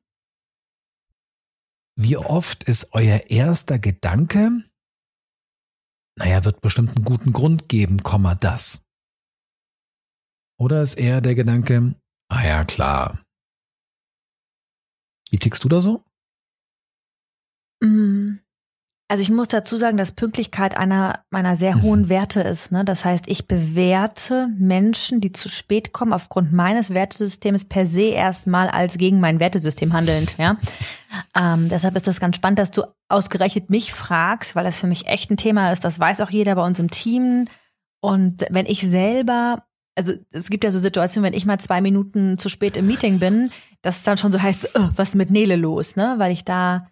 wie oft ist euer erster Gedanke, naja, wird bestimmt einen guten Grund geben, Komma das. Oder ist eher der Gedanke, ah ja, klar. Wie tickst du da so? Mm, Also ich muss dazu sagen, dass Pünktlichkeit einer meiner sehr Mhm. hohen Werte ist. Ne? Das heißt, ich bewerte Menschen, die zu spät kommen, aufgrund meines Wertesystems per se erstmal als gegen mein Wertesystem handelnd. Ja? Ähm, deshalb ist das ganz spannend, dass du ausgerechnet mich fragst, weil das für mich echt ein Thema ist. Das weiß auch jeder bei uns im Team. Und wenn ich selber, also es gibt ja so Situationen, wenn ich mal zwei Minuten zu spät im Meeting bin, dass es dann schon so heißt, "Äh, was ist mit Nele los, ne? Weil ich da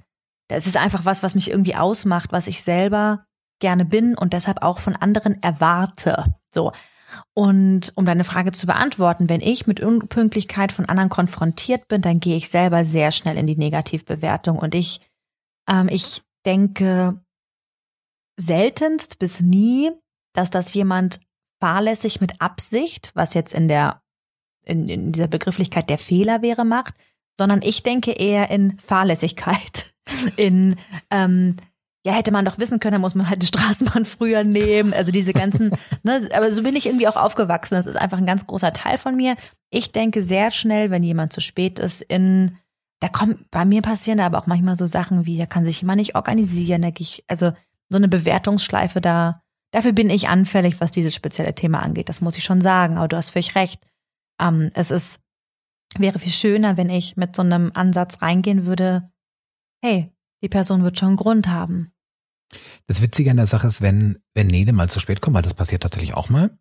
das ist einfach was, was mich irgendwie ausmacht, was ich selber gerne bin und deshalb auch von anderen erwarte. So. Und um deine Frage zu beantworten, wenn ich mit Unpünktlichkeit von anderen konfrontiert bin, dann gehe ich selber sehr schnell in die Negativbewertung und ich, ähm, ich denke seltenst bis nie, dass das jemand fahrlässig mit Absicht, was jetzt in der in, in dieser Begrifflichkeit der Fehler wäre, macht, sondern ich denke eher in Fahrlässigkeit, in ähm, ja, hätte man doch wissen können, dann muss man halt die Straßenbahn früher nehmen. Also diese ganzen, ne, aber so bin ich irgendwie auch aufgewachsen. Das ist einfach ein ganz großer Teil von mir. Ich denke sehr schnell, wenn jemand zu spät ist, in, da kommt, bei mir passieren da aber auch manchmal so Sachen wie, da kann sich jemand nicht organisieren, da gehe ich, also so eine Bewertungsschleife da, dafür bin ich anfällig, was dieses spezielle Thema angeht. Das muss ich schon sagen. Aber du hast völlig recht. Ähm, es ist, wäre viel schöner, wenn ich mit so einem Ansatz reingehen würde, hey, die Person wird schon einen Grund haben. Das Witzige an der Sache ist, wenn, wenn Nele mal zu spät kommt, weil das passiert tatsächlich auch mal,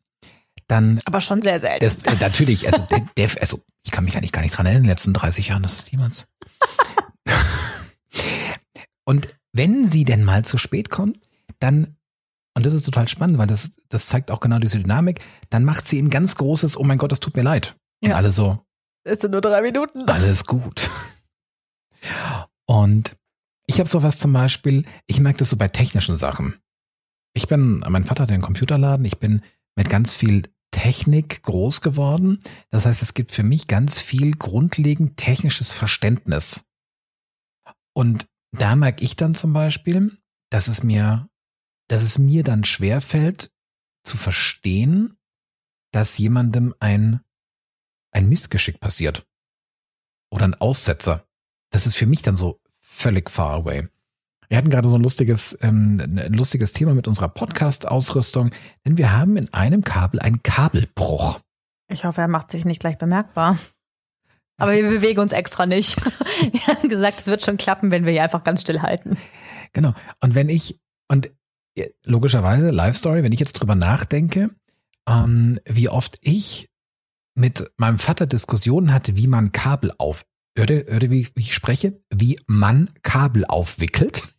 dann Aber schon sehr selten. Das, äh, natürlich, also, der, also ich kann mich eigentlich gar nicht dran erinnern, in den letzten 30 Jahren, das ist jemals. und wenn sie denn mal zu spät kommt, dann, und das ist total spannend, weil das, das zeigt auch genau diese Dynamik, dann macht sie ein ganz großes, oh mein Gott, das tut mir leid. Und Ja. alle so, Es sind nur drei Minuten. alles gut. Und ich habe sowas zum Beispiel, ich merke das so bei technischen Sachen. Ich bin, mein Vater hat einen Computerladen, ich bin mit ganz viel Technik groß geworden. Das heißt, es gibt für mich ganz viel grundlegend technisches Verständnis. Und da merke ich dann zum Beispiel, dass es mir, dass es mir dann schwerfällt zu verstehen, dass jemandem ein, ein Missgeschick passiert. Oder ein Aussetzer. Das ist für mich dann so völlig far away. Wir hatten gerade so ein lustiges, ähm, ein lustiges Thema mit unserer Podcast-Ausrüstung, denn wir haben in einem Kabel einen Kabelbruch. Ich hoffe, er macht sich nicht gleich bemerkbar. Aber wir bewegen uns extra nicht. Wir haben gesagt, es wird schon klappen, wenn wir hier einfach ganz still halten. Genau. Und wenn ich, und logischerweise, Life Story, wenn ich jetzt drüber nachdenke, ähm, wie oft ich mit meinem Vater Diskussionen hatte, wie man Kabel auf, hörte wie, wie ich spreche, wie man Kabel aufwickelt,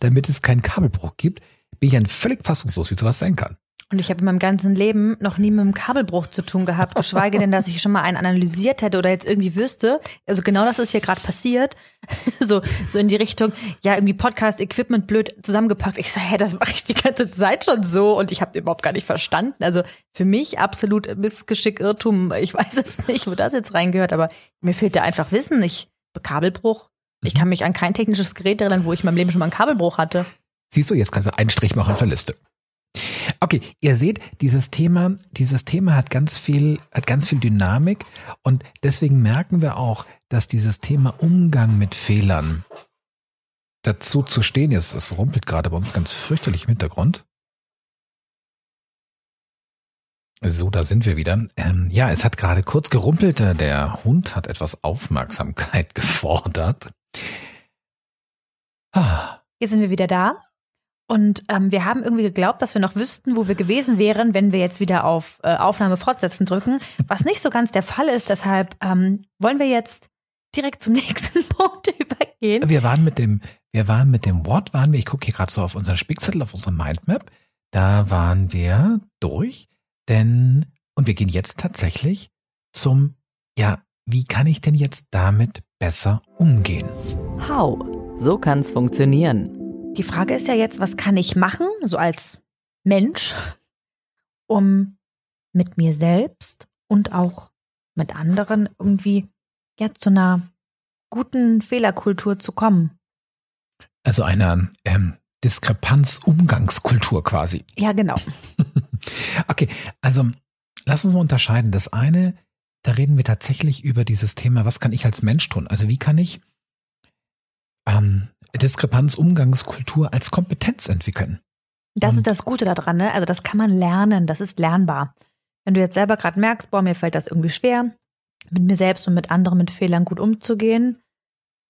damit es keinen Kabelbruch gibt, bin ich dann völlig fassungslos, wie sowas sein kann. Und ich habe in meinem ganzen Leben noch nie mit einem Kabelbruch zu tun gehabt, geschweige denn, dass ich schon mal einen analysiert hätte oder jetzt irgendwie wüsste. Also genau das ist hier gerade passiert. So, so in die Richtung, ja, irgendwie Podcast-Equipment blöd zusammengepackt. Ich sage, hä, das mache ich die ganze Zeit schon so und ich habe überhaupt gar nicht verstanden. Also für mich absolut Missgeschick, Irrtum. Ich weiß es nicht, wo das jetzt reingehört, aber mir fehlt da einfach Wissen. Ich, Kabelbruch. Ich kann mich an kein technisches Gerät erinnern, wo ich in meinem Leben schon mal einen Kabelbruch hatte. Siehst du, jetzt kannst du einen Strich machen der Liste. Okay, ihr seht, dieses Thema, dieses Thema hat ganz viel, hat ganz viel Dynamik und deswegen merken wir auch, dass dieses Thema Umgang mit Fehlern dazu zu stehen ist. Es rumpelt gerade bei uns ganz fürchterlich im Hintergrund. So, da sind wir wieder. Ähm, ja, es hat gerade kurz gerumpelt. äh, Der Hund hat etwas Aufmerksamkeit gefordert. Ah. Jetzt sind wir wieder da. Und ähm, wir haben irgendwie geglaubt, dass wir noch wüssten, wo wir gewesen wären, wenn wir jetzt wieder auf äh, Aufnahme fortsetzen drücken, was nicht so ganz der Fall ist. Deshalb ähm, wollen wir jetzt direkt zum nächsten Punkt übergehen. Wir waren mit dem, wir waren mit dem What waren wir, ich gucke hier gerade so auf unseren Spickzettel, auf unsere Mindmap, da waren wir durch, denn, und wir gehen jetzt tatsächlich zum, ja, wie kann ich denn jetzt damit besser umgehen? How? So kann's funktionieren. Die Frage ist ja jetzt, was kann ich machen, so als Mensch, um mit mir selbst und auch mit anderen irgendwie ja zu einer guten Fehlerkultur zu kommen. Also einer ähm, Diskrepanz-Umgangskultur quasi. Ja, genau. Okay, also lass uns mal unterscheiden. Das eine, da reden wir tatsächlich über dieses Thema, was kann ich als Mensch tun? Also wie kann ich, ähm, Diskrepanz-Umgangskultur als Kompetenz entwickeln. Das Und- ist das Gute daran, ne? Also das kann man lernen, das ist lernbar. Wenn du jetzt selber gerade merkst, boah, mir fällt das irgendwie schwer, mit mir selbst und mit anderen mit Fehlern gut umzugehen,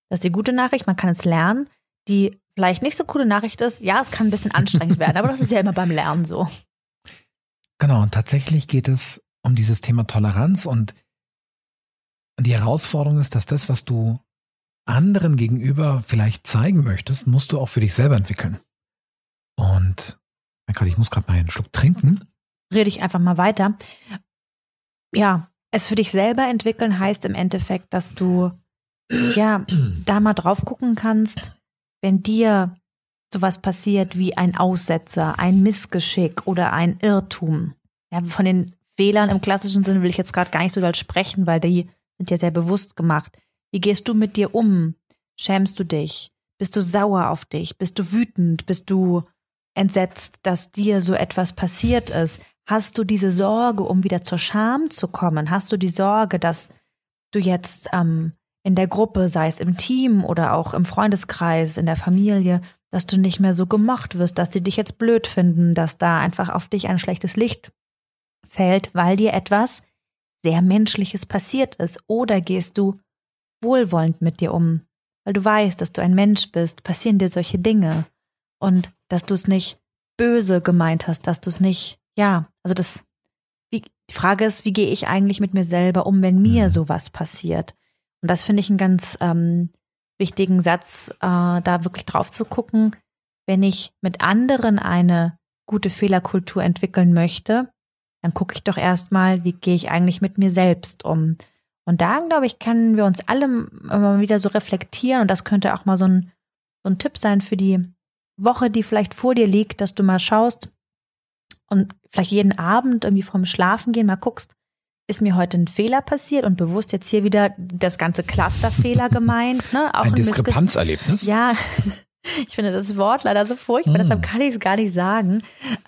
das ist die gute Nachricht, man kann es lernen. Die vielleicht nicht so coole Nachricht ist, ja, es kann ein bisschen anstrengend werden, aber das ist ja immer beim Lernen so. Genau, und tatsächlich geht es um dieses Thema Toleranz und die Herausforderung ist, dass das, was du anderen gegenüber vielleicht zeigen möchtest, musst du auch für dich selber entwickeln. Und ich muss gerade mal einen Schluck trinken. Rede ich einfach mal weiter. Ja, es für dich selber entwickeln heißt im Endeffekt, dass du ja da mal drauf gucken kannst, wenn dir sowas passiert wie ein Aussetzer, ein Missgeschick oder ein Irrtum. Ja, von den Fehlern im klassischen Sinne will ich jetzt gerade gar nicht so doll sprechen, weil die sind ja sehr bewusst gemacht. Wie gehst du mit dir um? Schämst du dich? Bist du sauer auf dich? Bist du wütend? Bist du entsetzt, dass dir so etwas passiert ist? Hast du diese Sorge, um wieder zur Scham zu kommen? Hast du die Sorge, dass du jetzt ähm, in der Gruppe, sei es im Team oder auch im Freundeskreis, in der Familie, dass du nicht mehr so gemocht wirst, dass die dich jetzt blöd finden, dass da einfach auf dich ein schlechtes Licht fällt, weil dir etwas sehr Menschliches passiert ist? Oder gehst du wohlwollend mit dir um, weil du weißt, dass du ein Mensch bist, passieren dir solche Dinge und dass du es nicht böse gemeint hast, dass du es nicht, ja, also das, wie, die Frage ist, wie gehe ich eigentlich mit mir selber um, wenn mir Mhm. sowas passiert? Und das finde ich einen ganz ähm, wichtigen Satz, äh, da wirklich drauf zu gucken, wenn ich mit anderen eine gute Fehlerkultur entwickeln möchte, dann gucke ich doch erstmal, wie gehe ich eigentlich mit mir selbst um. Und da, glaube ich, können wir uns alle immer wieder so reflektieren und das könnte auch mal so ein, so ein Tipp sein für die Woche, die vielleicht vor dir liegt, dass du mal schaust und vielleicht jeden Abend irgendwie vorm Schlafengehen mal guckst, ist mir heute ein Fehler passiert und bewusst jetzt hier wieder das ganze Clusterfehler gemeint, ne? Auch ein Missge- Diskrepanzerlebnis. ja, ich finde das Wort leider so furchtbar, Hm. deshalb kann ich es gar nicht sagen.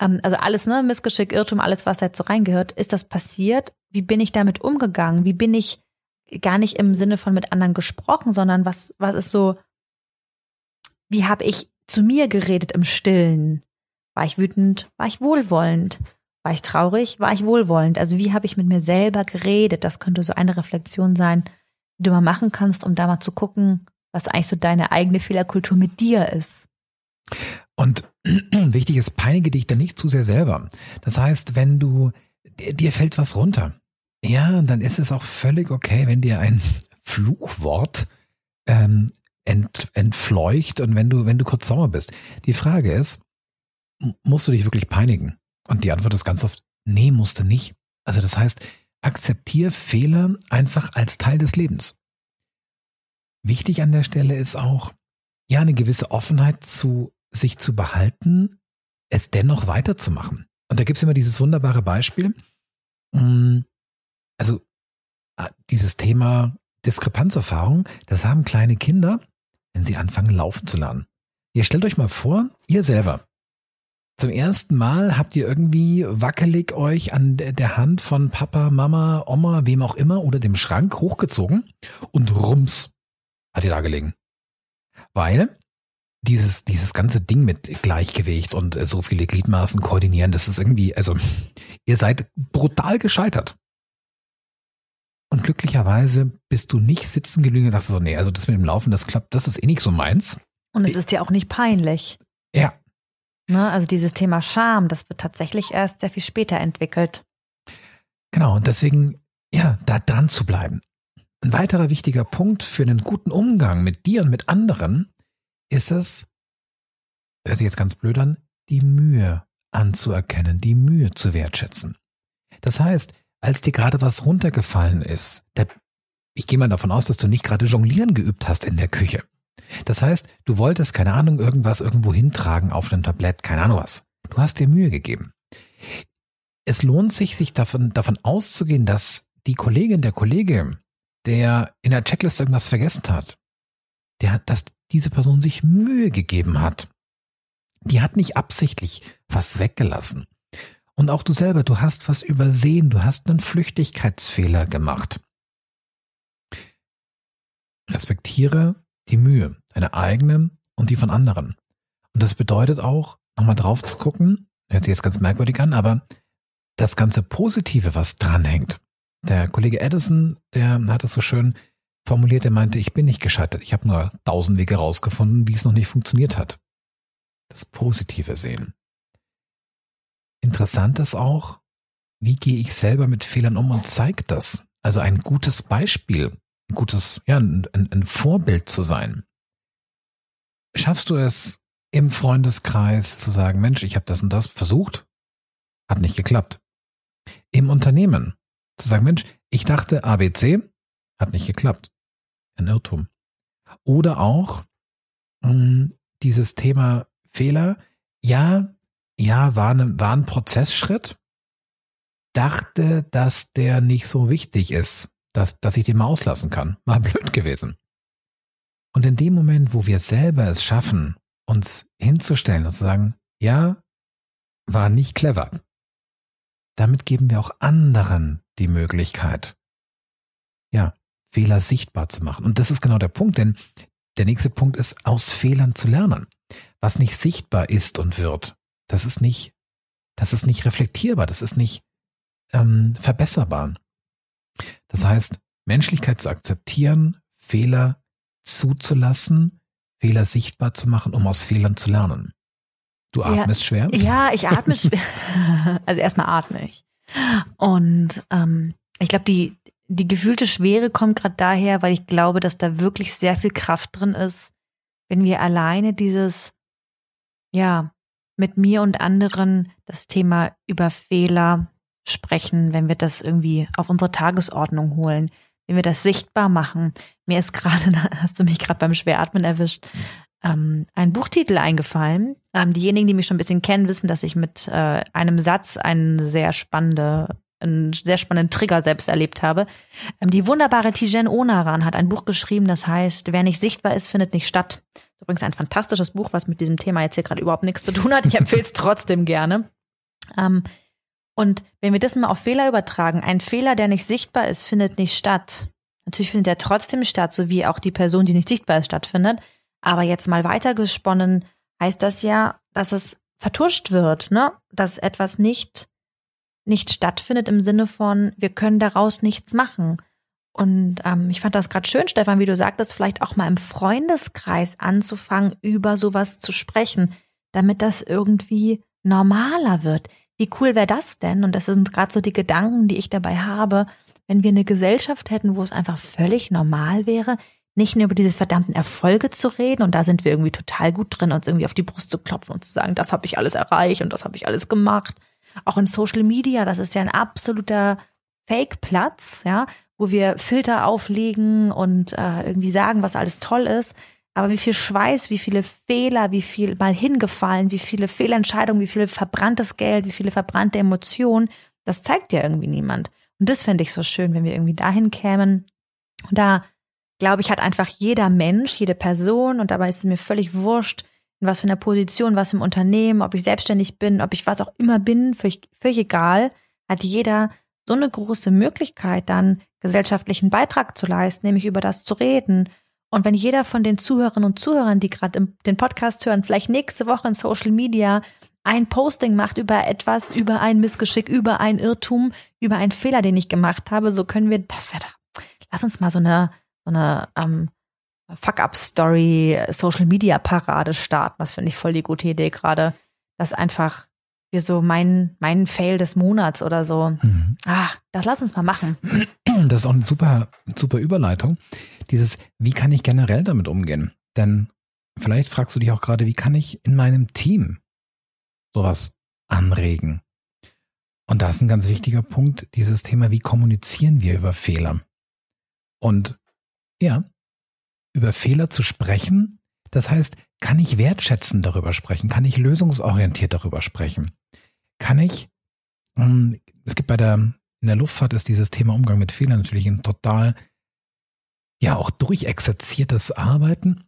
Ähm, also alles, ne, Missgeschick, Irrtum, alles, was da jetzt so reingehört, ist das passiert? Wie bin ich damit umgegangen? Wie bin ich gar nicht im Sinne von mit anderen gesprochen, sondern was, was ist so, wie habe ich zu mir geredet im Stillen? War ich wütend? War ich wohlwollend? War ich traurig? War ich wohlwollend? Also wie habe ich mit mir selber geredet? Das könnte so eine Reflexion sein, die du mal machen kannst, um da mal zu gucken, was eigentlich so deine eigene Fehlerkultur mit dir ist. Und wichtig ist, peinige dich da nicht zu sehr selber. Das heißt, wenn du, dir fällt was runter, ja, dann ist es auch völlig okay, wenn dir ein Fluchwort ähm, ent, entfleucht und wenn du, wenn du kurz sauer bist. Die Frage ist, musst du dich wirklich peinigen? Und die Antwort ist ganz oft, nee, musst du nicht. Also das heißt, akzeptier Fehler einfach als Teil des Lebens. Wichtig an der Stelle ist auch, ja, eine gewisse Offenheit zu sich zu behalten, es dennoch weiterzumachen. Und da gibt's immer dieses wunderbare Beispiel. mm, Also ah, dieses Thema Diskrepanzerfahrung, das haben kleine Kinder, wenn sie anfangen laufen zu lernen. Ihr stellt euch mal vor, ihr selber. Zum ersten Mal habt ihr irgendwie wackelig euch an der Hand von Papa, Mama, Oma, wem auch immer oder dem Schrank hochgezogen und rums hat ihr da gelegen. Weil dieses, dieses ganze Ding mit Gleichgewicht und so viele Gliedmaßen koordinieren, das ist irgendwie, also ihr seid brutal gescheitert. Und glücklicherweise bist du nicht sitzen geblieben und dachtest so, nee, also das mit dem Laufen, das klappt, das ist eh nicht so meins. Und es ist ja auch nicht peinlich. Ja, Ne? Also dieses Thema Scham, das wird tatsächlich erst sehr viel später entwickelt. genau. Und deswegen, ja, da dran zu bleiben. Ein weiterer wichtiger Punkt für einen guten Umgang mit dir und mit anderen ist es, hört sich jetzt ganz blöd an, die Mühe anzuerkennen, die Mühe zu wertschätzen. Das heißt, als dir gerade was runtergefallen ist, da, ich gehe mal davon aus, dass du nicht gerade jonglieren geübt hast in der Küche. Das heißt, du wolltest, keine Ahnung, irgendwas irgendwo hintragen auf einem Tablett, keine Ahnung was. Du hast dir Mühe gegeben. Es lohnt sich, sich davon, davon auszugehen, dass die Kollegin, der Kollege, der in der Checkliste irgendwas vergessen hat, der hat, dass diese Person sich Mühe gegeben hat. Die hat nicht absichtlich was weggelassen. Und auch du selber, du hast was übersehen, du hast einen Flüchtigkeitsfehler gemacht. Respektiere die Mühe, deine eigene und die von anderen. Und das bedeutet auch, nochmal drauf zu gucken, hört sich jetzt ganz merkwürdig an, aber das ganze Positive, was dranhängt. Der Kollege Edison, der hat es so schön formuliert, er meinte, ich bin nicht gescheitert, ich habe nur tausend Wege rausgefunden, wie es noch nicht funktioniert hat. Das Positive sehen. Interessant ist auch, wie gehe ich selber mit Fehlern um und zeigt das? Also ein gutes Beispiel, ein gutes, ja, ein, ein Vorbild zu sein. Schaffst du es im Freundeskreis zu sagen, Mensch, ich habe das und das versucht, hat nicht geklappt. Im Unternehmen zu sagen, Mensch, ich dachte ABC, hat nicht geklappt. Ein Irrtum. Oder auch mh, hm, dieses Thema Fehler, ja, ja, war, ne, war ein Prozessschritt, dachte, dass der nicht so wichtig ist, dass, dass ich den mal auslassen kann. War blöd gewesen. Und in dem Moment, wo wir selber es schaffen, uns hinzustellen und zu sagen, ja, war nicht clever. Damit geben wir auch anderen die Möglichkeit, ja, Fehler sichtbar zu machen. Und das ist genau der Punkt, denn der nächste Punkt ist, aus Fehlern zu lernen. Was nicht sichtbar ist und wird, das ist nicht, das ist nicht reflektierbar, das ist nicht ähm, verbesserbar. Das heißt, Menschlichkeit zu akzeptieren, Fehler zuzulassen, Fehler sichtbar zu machen, um aus Fehlern zu lernen. Du atmest ja, schwer? Ja, ich atme schwer. Also erstmal atme ich. Und ähm, ich glaube, die, die gefühlte Schwere kommt gerade daher, weil ich glaube, dass da wirklich sehr viel Kraft drin ist, wenn wir alleine dieses, ja, mit mir und anderen das Thema über Fehler sprechen, wenn wir das irgendwie auf unsere Tagesordnung holen, wenn wir das sichtbar machen. Mir ist gerade, hast du mich gerade beim Schweratmen erwischt, ähm, ein Buchtitel eingefallen. Ähm, diejenigen, die mich schon ein bisschen kennen, wissen, dass ich mit äh, einem Satz einen sehr spannende einen sehr spannenden Trigger selbst erlebt habe. Ähm, die wunderbare Tijen Onaran hat ein Buch geschrieben, das heißt, wer nicht sichtbar ist, findet nicht statt. Übrigens ein fantastisches Buch, was mit diesem Thema jetzt hier gerade überhaupt nichts zu tun hat. Ich empfehle es trotzdem gerne. Ähm, und wenn wir das mal auf Fehler übertragen, ein Fehler, der nicht sichtbar ist, findet nicht statt. Natürlich findet er trotzdem statt, so wie auch die Person, die nicht sichtbar ist, stattfindet. Aber jetzt mal weitergesponnen heißt das ja, dass es vertuscht wird, ne? Dass etwas nicht, nicht stattfindet im Sinne von, wir können daraus nichts machen. Und ähm, ich fand das gerade schön, Stefan, wie du sagtest, vielleicht auch mal im Freundeskreis anzufangen, über sowas zu sprechen, damit das irgendwie normaler wird. Wie cool wäre das denn? Und das sind gerade so die Gedanken, die ich dabei habe, wenn wir eine Gesellschaft hätten, wo es einfach völlig normal wäre, nicht nur über diese verdammten Erfolge zu reden und da sind wir irgendwie total gut drin, uns irgendwie auf die Brust zu klopfen und zu sagen, das habe ich alles erreicht und das habe ich alles gemacht. Auch in Social Media, das ist ja ein absoluter Fake-Platz, ja, wo wir Filter auflegen und äh, irgendwie sagen, was alles toll ist. Aber wie viel Schweiß, wie viele Fehler, wie viel mal hingefallen, wie viele Fehlentscheidungen, wie viel verbranntes Geld, wie viele verbrannte Emotionen, das zeigt ja irgendwie niemand. Und das fände ich so schön, wenn wir irgendwie dahin kämen. Und da, glaube ich, hat einfach jeder Mensch, jede Person, und dabei ist es mir völlig wurscht, in was für einer Position, was im Unternehmen, ob ich selbstständig bin, ob ich was auch immer bin, völlig, völlig egal, hat jeder so eine große Möglichkeit, dann gesellschaftlichen Beitrag zu leisten, nämlich über das zu reden und wenn jeder von den Zuhörerinnen und Zuhörern, die gerade den Podcast hören, vielleicht nächste Woche in Social Media ein Posting macht über etwas, über ein Missgeschick, über ein Irrtum, über einen Fehler, den ich gemacht habe, so können wir, das wäre lass uns mal so eine, so eine ähm, Fuck-up-Story, Social Media Parade starten. Das finde ich voll die gute Idee gerade, dass einfach wir so meinen, meinen Fail des Monats oder so. Mhm. Ah, das lass uns mal machen. Das ist auch eine super, super Überleitung dieses, wie kann ich generell damit umgehen? Denn vielleicht fragst du dich auch gerade, wie kann ich in meinem Team sowas anregen? Und da ist ein ganz wichtiger Punkt, dieses Thema, wie kommunizieren wir über Fehler? Und ja, über Fehler zu sprechen, das heißt, kann ich wertschätzend darüber sprechen? Kann ich lösungsorientiert darüber sprechen? Kann ich, hm, es gibt bei der, in der Luftfahrt ist dieses Thema Umgang mit Fehlern natürlich ein total ja auch durchexerziertes Arbeiten.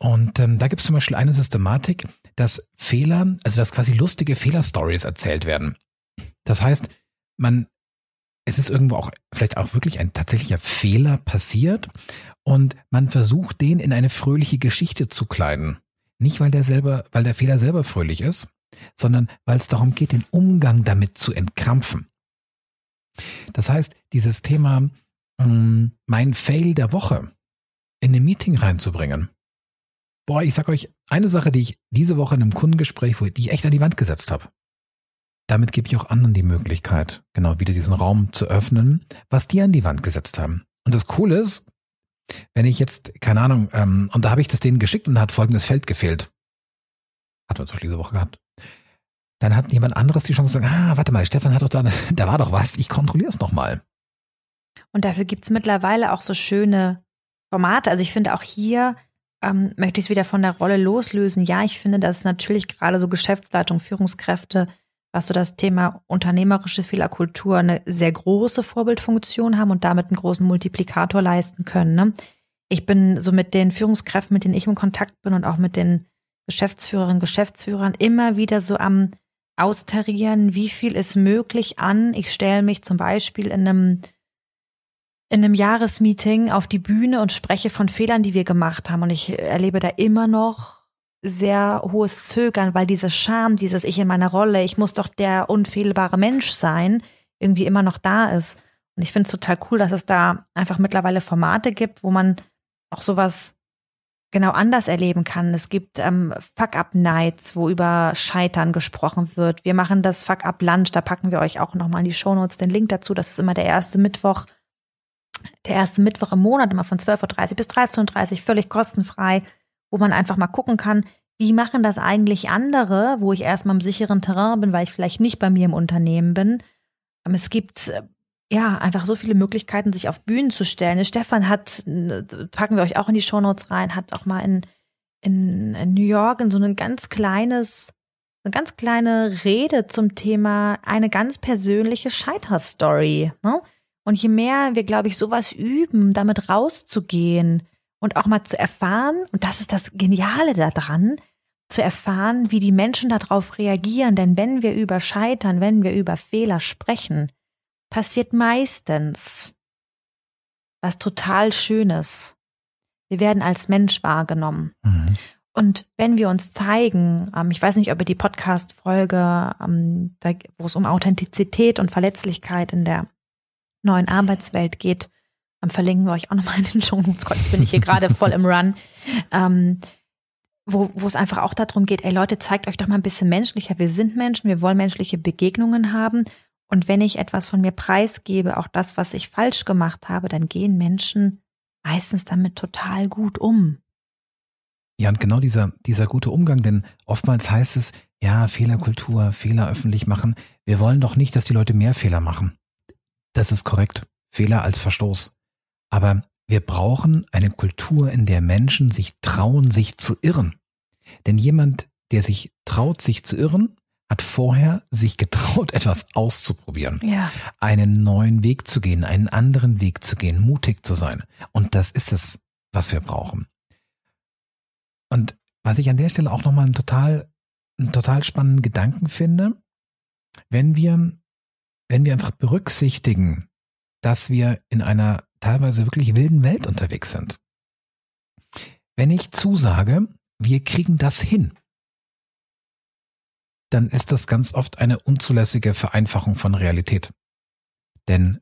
Und ähm, da gibt es zum Beispiel eine Systematik, dass Fehler, also dass quasi lustige Fehlerstories erzählt werden. Das heißt, man es ist irgendwo auch vielleicht auch wirklich ein tatsächlicher Fehler passiert und man versucht, den in eine fröhliche Geschichte zu kleiden. Nicht, weil der selber, weil der Fehler selber fröhlich ist, sondern weil es darum geht, den Umgang damit zu entkrampfen. Das heißt, dieses Thema, ähm, mein Fail der Woche in ein Meeting reinzubringen. Boah, ich sag euch, eine Sache, die ich diese Woche in einem Kundengespräch, die ich echt an die Wand gesetzt habe. Damit gebe ich auch anderen die Möglichkeit, genau wieder diesen Raum zu öffnen, was die an die Wand gesetzt haben. Und das Coole ist, wenn ich jetzt, keine Ahnung, ähm, und da habe ich das denen geschickt und da hat folgendes Feld gefehlt. Hat man doch diese Woche gehabt. Dann hat jemand anderes die Chance zu sagen, ah, warte mal, Stefan hat doch da, da war doch was, ich kontrolliere es nochmal. Und dafür gibt's mittlerweile auch so schöne Formate. Also ich finde auch hier ähm, möchte ich es wieder von der Rolle loslösen. Ja, ich finde, dass natürlich gerade so Geschäftsleitung, Führungskräfte, was so das Thema unternehmerische Fehlerkultur eine sehr große Vorbildfunktion haben und damit einen großen Multiplikator leisten können. Ne? Ich bin so mit den Führungskräften, mit denen ich in Kontakt bin und auch mit den Geschäftsführerinnen, Geschäftsführern immer wieder so am austarieren, wie viel ist möglich an. Ich stelle mich zum Beispiel in einem in einem Jahresmeeting auf die Bühne und spreche von Fehlern, die wir gemacht haben. Und ich erlebe da immer noch sehr hohes Zögern, weil diese Scham, dieses Ich in meiner Rolle, ich muss doch der unfehlbare Mensch sein, irgendwie immer noch da ist. Und ich finde es total cool, dass es da einfach mittlerweile Formate gibt, wo man auch sowas genau anders erleben kann. Es gibt ähm, Fuck-Up-Nights, wo über Scheitern gesprochen wird. Wir machen das Fuck-Up-Lunch, da packen wir euch auch nochmal in die Shownotes den Link dazu. Das ist immer der erste Mittwoch der erste Mittwoch im Monat, immer von 12.30 Uhr bis 13.30 Uhr, völlig kostenfrei, wo man einfach mal gucken kann, wie machen das eigentlich andere, wo ich erstmal im sicheren Terrain bin, weil ich vielleicht nicht bei mir im Unternehmen bin. Ähm, es gibt äh, ja einfach so viele Möglichkeiten, sich auf Bühnen zu stellen. Stefan hat, äh, packen wir euch auch in die Shownotes rein, hat auch mal in, in, in New York in so ein ganz kleines, eine ganz kleine Rede zum Thema eine ganz persönliche Scheiterstory. Ne? Und je mehr wir, glaube ich, sowas üben, damit rauszugehen und auch mal zu erfahren, und das ist das Geniale daran, zu erfahren, wie die Menschen darauf reagieren. Denn wenn wir über Scheitern, wenn wir über Fehler sprechen, passiert meistens was total Schönes. Wir werden als Mensch wahrgenommen. Mhm. Und wenn wir uns zeigen, ähm, ich weiß nicht, ob ihr die Podcast-Folge, ähm, wo es um Authentizität und Verletzlichkeit in der neuen Arbeitswelt geht, dann verlinken wir euch auch nochmal in den Show Notes. Jetzt bin ich hier gerade voll im Run. Ähm, wo, wo es einfach auch darum geht, ey Leute, zeigt euch doch mal ein bisschen menschlicher. Wir sind Menschen, wir wollen menschliche Begegnungen haben. Und wenn ich etwas von mir preisgebe, auch das, was ich falsch gemacht habe, dann gehen Menschen meistens damit total gut um. Ja, und genau dieser, dieser gute Umgang, denn oftmals heißt es, ja, Fehlerkultur, Fehler öffentlich machen. Wir wollen doch nicht, dass die Leute mehr Fehler machen. Das ist korrekt. Fehler als Verstoß. Aber wir brauchen eine Kultur, in der Menschen sich trauen, sich zu irren. Denn jemand, der sich traut, sich zu irren, hat vorher sich getraut, etwas auszuprobieren. Ja. Einen neuen Weg zu gehen, einen anderen Weg zu gehen, mutig zu sein. Und das ist es, was wir brauchen. Und was ich an der Stelle auch nochmal einen total, einen total spannenden Gedanken finde, wenn wir wenn wir einfach berücksichtigen, dass wir in einer teilweise wirklich wilden Welt unterwegs sind. Wenn ich zusage, wir kriegen das hin, dann ist das ganz oft eine unzulässige Vereinfachung von Realität. Denn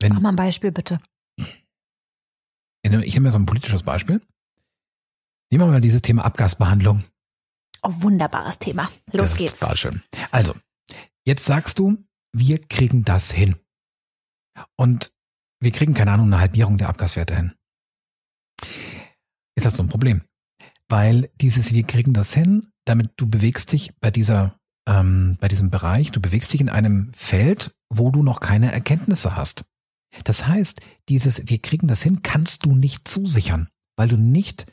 wenn. Mach mal ein Beispiel bitte. Ich nehme mal so ein politisches Beispiel. Nehmen wir mal dieses Thema Abgasbehandlung. Oh, wunderbares Thema. Los das geht's. Ist schön. Also, jetzt sagst du, wir kriegen das hin. Und wir kriegen, keine Ahnung, eine Halbierung der Abgaswerte hin. Ist das so ein Problem? Weil dieses wir kriegen das hin, damit du bewegst dich bei dieser, ähm, bei diesem Bereich, du bewegst dich in einem Feld, wo du noch keine Erkenntnisse hast. Das heißt, dieses wir kriegen das hin kannst du nicht zusichern, weil du nicht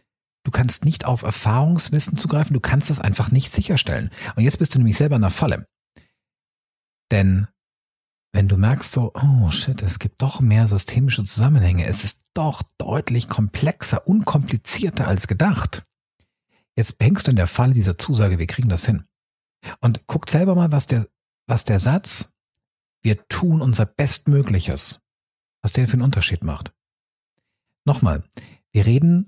Du kannst nicht auf Erfahrungswissen zugreifen, du kannst es einfach nicht sicherstellen. Und jetzt bist du nämlich selber in der Falle. Denn wenn du merkst so, oh shit, es gibt doch mehr systemische Zusammenhänge, es ist doch deutlich komplexer, unkomplizierter als gedacht. Jetzt hängst du in der Falle dieser Zusage, wir kriegen das hin. Und guck selber mal, was der, was der Satz, wir tun unser Bestmögliches, was der für einen Unterschied macht. Nochmal, wir reden,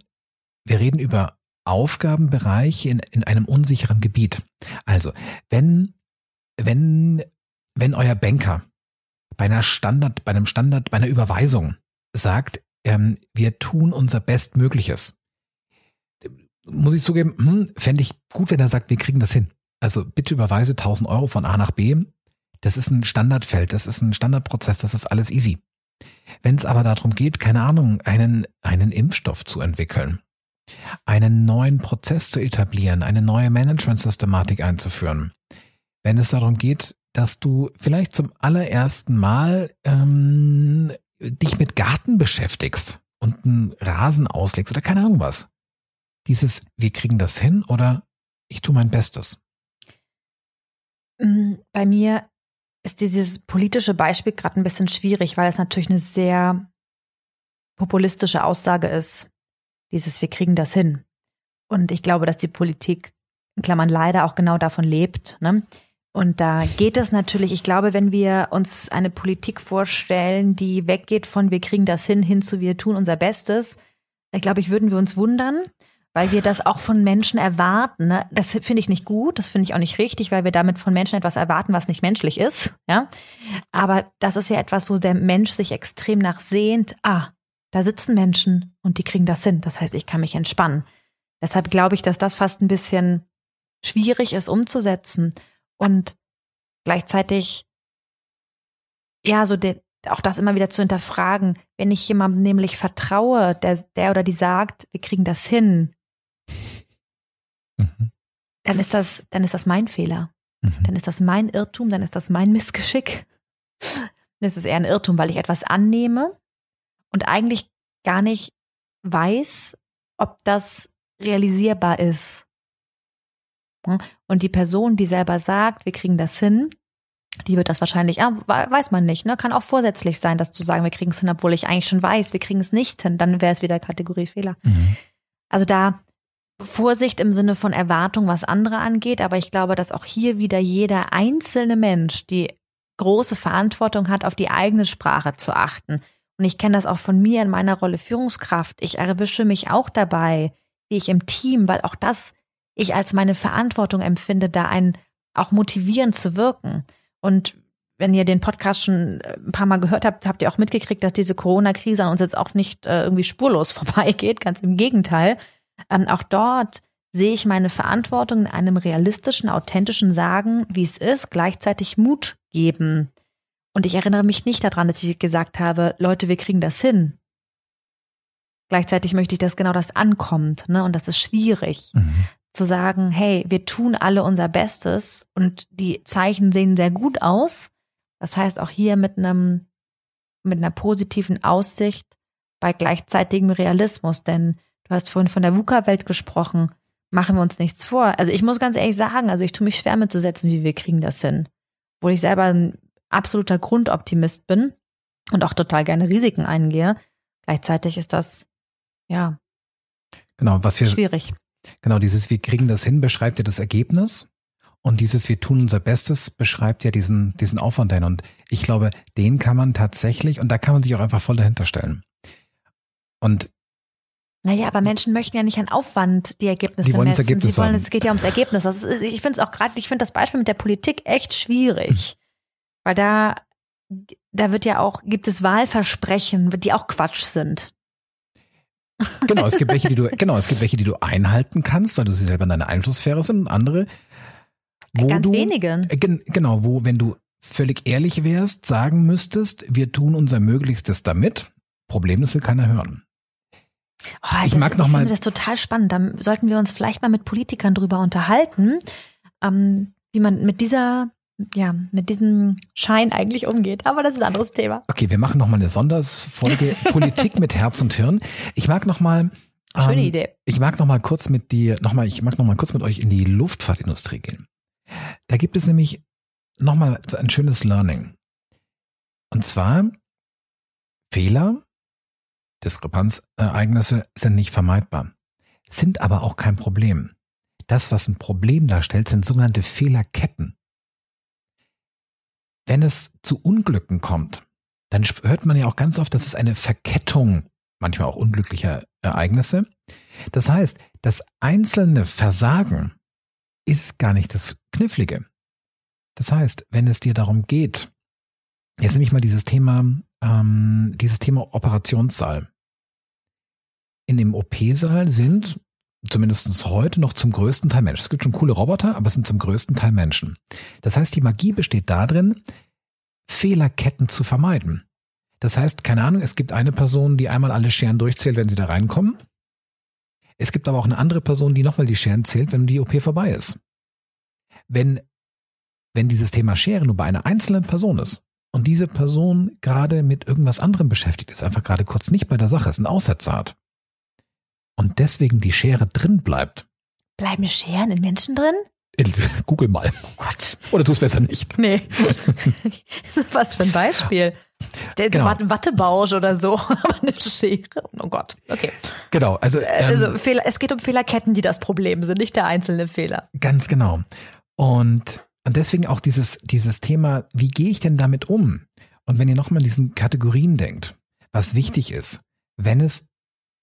wir reden über Aufgabenbereiche in, in einem unsicheren Gebiet. Also, wenn, wenn, wenn euer Banker bei einer Standard, bei einem Standard, bei einer Überweisung sagt, ähm, wir tun unser Bestmögliches, muss ich zugeben, hm, fände ich gut, wenn er sagt, wir kriegen das hin. Also bitte überweise 1000 Euro von A nach B. Das ist ein Standardfeld, das ist ein Standardprozess, das ist alles easy. Wenn es aber darum geht, keine Ahnung, einen, einen Impfstoff zu entwickeln, einen neuen Prozess zu etablieren, eine neue Management-Systematik einzuführen, wenn es darum geht, dass du vielleicht zum allerersten Mal ähm, dich mit Garten beschäftigst und einen Rasen auslegst oder keine Ahnung was. Dieses, wir kriegen das hin oder ich tue mein Bestes. Mm, bei mir ist dieses politische Beispiel gerade ein bisschen schwierig, weil es natürlich eine sehr populistische Aussage ist. Dieses, wir kriegen das hin. Und ich glaube, dass die Politik, in Klammern leider, auch genau davon lebt. Ne? Und da geht es natürlich, ich glaube, wenn wir uns eine Politik vorstellen, die weggeht von wir kriegen das hin, hin zu wir tun unser Bestes, ich glaube ich, würden wir uns wundern, weil wir das auch von Menschen erwarten. Ne? Das finde ich nicht gut, das finde ich auch nicht richtig, weil wir damit von Menschen etwas erwarten, was nicht menschlich ist. Ja, aber das ist ja etwas, wo der Mensch sich extrem nach sehnt. Ah, da sitzen Menschen und die kriegen das hin. Das heißt, ich kann mich entspannen. Deshalb glaube ich, dass das fast ein bisschen schwierig ist umzusetzen und gleichzeitig ja so den, auch das immer wieder zu hinterfragen, wenn ich jemandem nämlich vertraue, der, der oder die sagt, wir kriegen das hin, mhm. dann ist das, dann ist das mein Fehler. Mhm. Dann ist das mein Irrtum, dann ist das mein Missgeschick. Das ist eher ein Irrtum, weil ich etwas annehme und eigentlich gar nicht weiß, ob das realisierbar ist. Und die Person, die selber sagt, wir kriegen das hin, die wird das wahrscheinlich, ah, weiß man nicht, ne? Kann auch vorsätzlich sein, das zu sagen, wir kriegen es hin, obwohl ich eigentlich schon weiß, wir kriegen es nicht hin, dann wäre es wieder Kategorie Fehler. Mhm. Also da Vorsicht im Sinne von Erwartung, was andere angeht, aber ich glaube, dass auch hier wieder jeder einzelne Mensch die große Verantwortung hat, auf die eigene Sprache zu achten. Und ich kenne das auch von mir in meiner Rolle Führungskraft. Ich erwische mich auch dabei, wie ich im Team, weil auch das ich als meine Verantwortung empfinde, da ein auch motivierend zu wirken. Und wenn ihr den Podcast schon äh, ein paar Mal gehört habt, habt ihr auch mitgekriegt, dass diese Corona-Krise an uns jetzt auch nicht äh, irgendwie spurlos vorbeigeht. Ganz im Gegenteil. Ähm, auch dort sehe ich meine Verantwortung in einem realistischen, authentischen Sagen, wie es ist, gleichzeitig Mut geben. Und ich erinnere mich nicht daran, dass ich gesagt habe, Leute, wir kriegen das hin. Gleichzeitig möchte ich, dass genau das ankommt, ne? Und das ist schwierig. Mhm zu sagen, hey, wir tun alle unser Bestes und die Zeichen sehen sehr gut aus. Das heißt auch hier mit einem, mit einer positiven Aussicht bei gleichzeitigem Realismus, denn du hast vorhin von der VUCA-Welt gesprochen. Machen wir uns nichts vor. Also ich muss ganz ehrlich sagen, also ich tue mich schwer mitzusetzen, wie wir kriegen das hin. Wo ich selber ein absoluter Grundoptimist bin und auch total gerne Risiken eingehe. Gleichzeitig ist das, ja, genau, was wir, schwierig. Genau, dieses Wir kriegen das hin beschreibt ja das Ergebnis. Und dieses Wir tun unser Bestes beschreibt ja diesen, diesen Aufwand dahin. Und ich glaube, den kann man tatsächlich, und da kann man sich auch einfach voll dahinter stellen. Und naja, aber Menschen möchten ja nicht an Aufwand die Ergebnisse die wollen messen. Das Ergebnis Sie wollen, haben. es geht ja ums Ergebnis. Ist, ich finde es auch gerade, ich finde das Beispiel mit der Politik echt schwierig. Mhm. Weil da, da wird ja auch, gibt es Wahlversprechen, die auch Quatsch sind. Genau, es gibt welche, die du, genau, es gibt welche, die du einhalten kannst, weil du sie selber in deiner Einflusssphäre sind und andere, wo Ganz du, wenige. Genau, wo, wenn du völlig ehrlich wärst, sagen müsstest, wir tun unser Möglichstes damit. Problem, das will keiner hören. Oh, ich das, mag noch ich mal. finde das total spannend. Da sollten wir uns vielleicht mal mit Politikern drüber unterhalten, ähm, wie man mit dieser ja, mit diesem Schein eigentlich umgeht. Aber das ist ein anderes Thema. Okay, wir machen nochmal eine Sondersfolge Politik mit Herz und Hirn. Ich mag nochmal. Schöne ähm, Idee. Ich mag nochmal kurz mit dir, nochmal, ich mag nochmal kurz mit euch in die Luftfahrtindustrie gehen. Da gibt es nämlich nochmal ein schönes Learning. Und zwar Fehler, Diskrepanzereignisse sind nicht vermeidbar, sind aber auch kein Problem. Das, was ein Problem darstellt, sind sogenannte Fehlerketten. wenn es zu Unglücken kommt, dann hört man ja auch ganz oft, dass es eine Verkettung manchmal auch unglücklicher Ereignisse. Das heißt, das einzelne Versagen ist gar nicht das Knifflige. Das heißt, wenn es dir darum geht, jetzt nehme ich mal dieses Thema, ähm, dieses Thema Operationssaal. In dem OP-Saal sind zumindest heute noch zum größten Teil Menschen. Es gibt schon coole Roboter, aber es sind zum größten Teil Menschen. Das heißt, die Magie besteht darin, Fehlerketten zu vermeiden. Das heißt, keine Ahnung, es gibt eine Person, die einmal alle Scheren durchzählt, wenn sie da reinkommen. Es gibt aber auch eine andere Person, die nochmal die Scheren zählt, wenn die OP vorbei ist. Wenn, wenn dieses Thema Schere nur bei einer einzelnen Person ist und diese Person gerade mit irgendwas anderem beschäftigt ist, einfach gerade kurz nicht bei der Sache ist, einen Aussetzer hat und deswegen die Schere drin bleibt. Bleiben Scheren in Menschen drin? Google mal. Oh Gott. Oder tu es besser nicht. Nee. Was für ein Beispiel. Der genau. Wattebausch oder so, aber eine Schere. Oh Gott. Okay. Genau. Also, äh, ähm, also Fehler, es geht um Fehlerketten, die das Problem sind, nicht der einzelne Fehler. Ganz genau. Und, und deswegen auch dieses, dieses Thema, wie gehe ich denn damit um? Und wenn ihr nochmal in diesen Kategorien denkt, was wichtig ist, wenn es,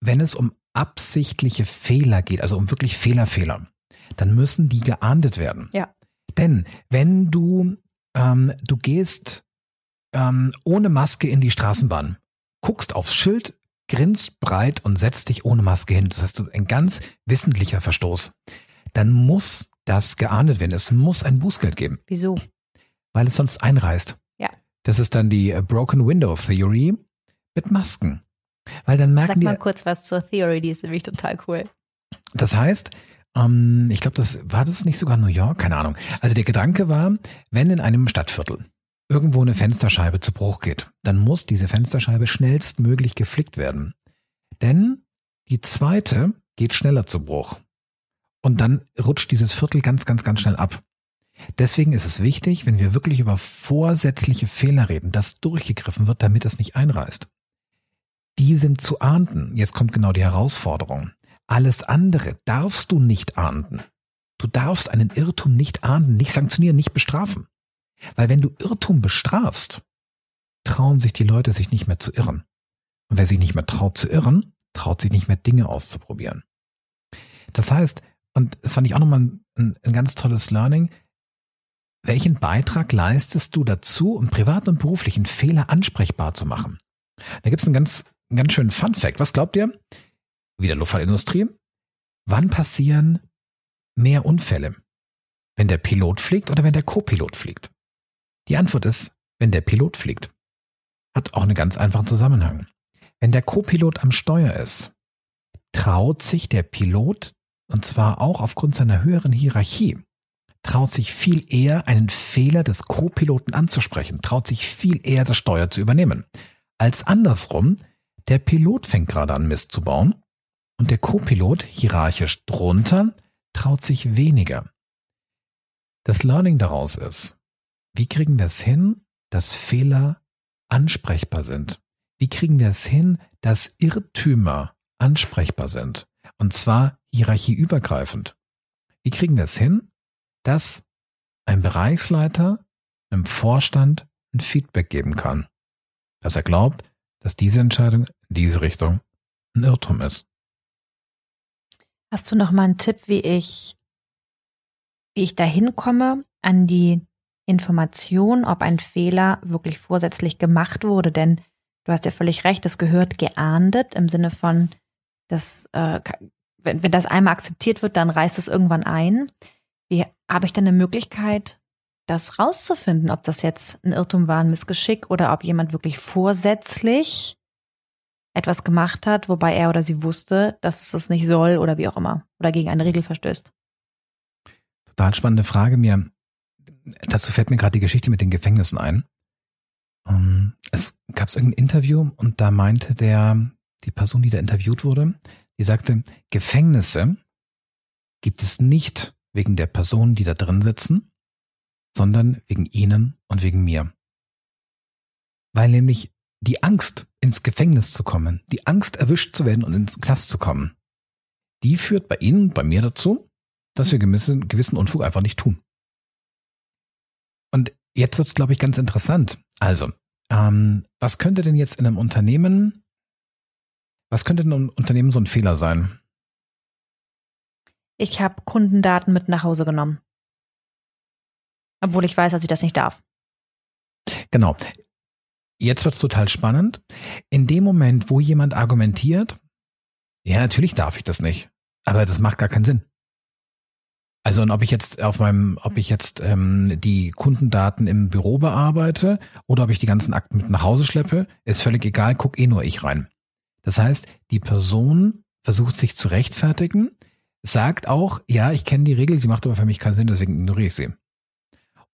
wenn es um absichtliche Fehler geht, also um wirklich Fehlerfehler, dann müssen die geahndet werden. Ja. Denn wenn du, ähm, du gehst ähm, ohne Maske in die Straßenbahn, guckst aufs Schild, grinst breit und setzt dich ohne Maske hin, das heißt ein ganz wissentlicher Verstoß, dann muss das geahndet werden. Es muss ein Bußgeld geben. Wieso? Weil es sonst einreißt. Ja. Das ist dann die äh, Broken Window Theory mit Masken. Weil dann merken Sag mal die, kurz was zur Theory, die ist nämlich total cool. Das heißt, ähm, ich glaube, das war das nicht sogar New York, keine Ahnung. Also der Gedanke war, wenn in einem Stadtviertel irgendwo eine Fensterscheibe zu Bruch geht, dann muss diese Fensterscheibe schnellstmöglich geflickt werden. Denn die zweite geht schneller zu Bruch. Und dann rutscht dieses Viertel ganz, ganz, ganz schnell ab. Deswegen ist es wichtig, wenn wir wirklich über vorsätzliche Fehler reden, dass durchgegriffen wird, damit es nicht einreißt die sind zu ahnden. Jetzt kommt genau die Herausforderung. Alles andere darfst du nicht ahnden. Du darfst einen Irrtum nicht ahnden, nicht sanktionieren, nicht bestrafen. Weil wenn du Irrtum bestrafst, trauen sich die Leute sich nicht mehr zu irren. Und wer sich nicht mehr traut zu irren, traut sich nicht mehr Dinge auszuprobieren. Das heißt, und es fand ich auch nochmal ein, ein ganz tolles Learning, welchen Beitrag leistest du dazu, um privat und beruflichen Fehler ansprechbar zu machen? Da gibt es einen ganz ganz schönen Fun Fact. Was glaubt ihr? Wie der Luftfahrtindustrie. Wann passieren mehr Unfälle? Wenn der Pilot fliegt oder wenn der Co-Pilot fliegt? Die Antwort ist, wenn der Pilot fliegt. Hat auch einen ganz einfachen Zusammenhang. Wenn der Co-Pilot am Steuer ist, traut sich der Pilot, und zwar auch aufgrund seiner höheren Hierarchie, traut sich viel eher einen Fehler des Co-Piloten anzusprechen, traut sich viel eher das Steuer zu übernehmen, als andersrum, der Pilot fängt gerade an, Mist zu bauen und der Co-Pilot, hierarchisch drunter, traut sich weniger. Das Learning daraus ist, wie kriegen wir es hin, dass Fehler ansprechbar sind? Wie kriegen wir es hin, dass Irrtümer ansprechbar sind? Und zwar hierarchieübergreifend. Wie kriegen wir es hin, dass ein Bereichsleiter einem Vorstand ein Feedback geben kann? Dass er glaubt, dass diese Entscheidung diese Richtung ein Irrtum ist. Hast du noch mal einen Tipp, wie ich, wie ich da hinkomme an die Information, ob ein Fehler wirklich vorsätzlich gemacht wurde? Denn du hast ja völlig recht, es gehört geahndet im Sinne von, dass äh, wenn, wenn das einmal akzeptiert wird, dann reißt es irgendwann ein. Wie habe ich dann eine Möglichkeit, das rauszufinden, ob das jetzt ein Irrtum war, ein Missgeschick oder ob jemand wirklich vorsätzlich etwas gemacht hat, wobei er oder sie wusste, dass es das nicht soll oder wie auch immer oder gegen eine Regel verstößt. Total spannende Frage mir. Dazu fällt mir gerade die Geschichte mit den Gefängnissen ein. Ähm, es gab irgendein Interview und da meinte der, die Person, die da interviewt wurde, die sagte, Gefängnisse gibt es nicht wegen der Personen, die da drin sitzen, sondern wegen ihnen und wegen mir. Weil nämlich die Angst, ins Gefängnis zu kommen, die Angst, erwischt zu werden und ins Knast zu kommen, die führt bei Ihnen und bei mir dazu, dass wir gewissen, gewissen Unfug einfach nicht tun. Und jetzt wird's, glaube ich, ganz interessant. Also, ähm, was könnte denn jetzt in einem Unternehmen, was könnte in einem Unternehmen so ein Fehler sein? Ich habe Kundendaten mit nach Hause genommen. Obwohl ich weiß, dass ich das nicht darf. Genau. Jetzt wird's total spannend. In dem Moment, wo jemand argumentiert, ja, natürlich darf ich das nicht, aber das macht gar keinen Sinn. Also und ob ich jetzt auf meinem, ob ich jetzt ähm, die Kundendaten im Büro bearbeite oder ob ich die ganzen Akten mit nach Hause schleppe, ist völlig egal, guck eh nur ich rein. Das heißt, die Person versucht sich zu rechtfertigen, sagt auch, ja, ich kenne die Regel, sie macht aber für mich keinen Sinn, deswegen ignoriere ich sie.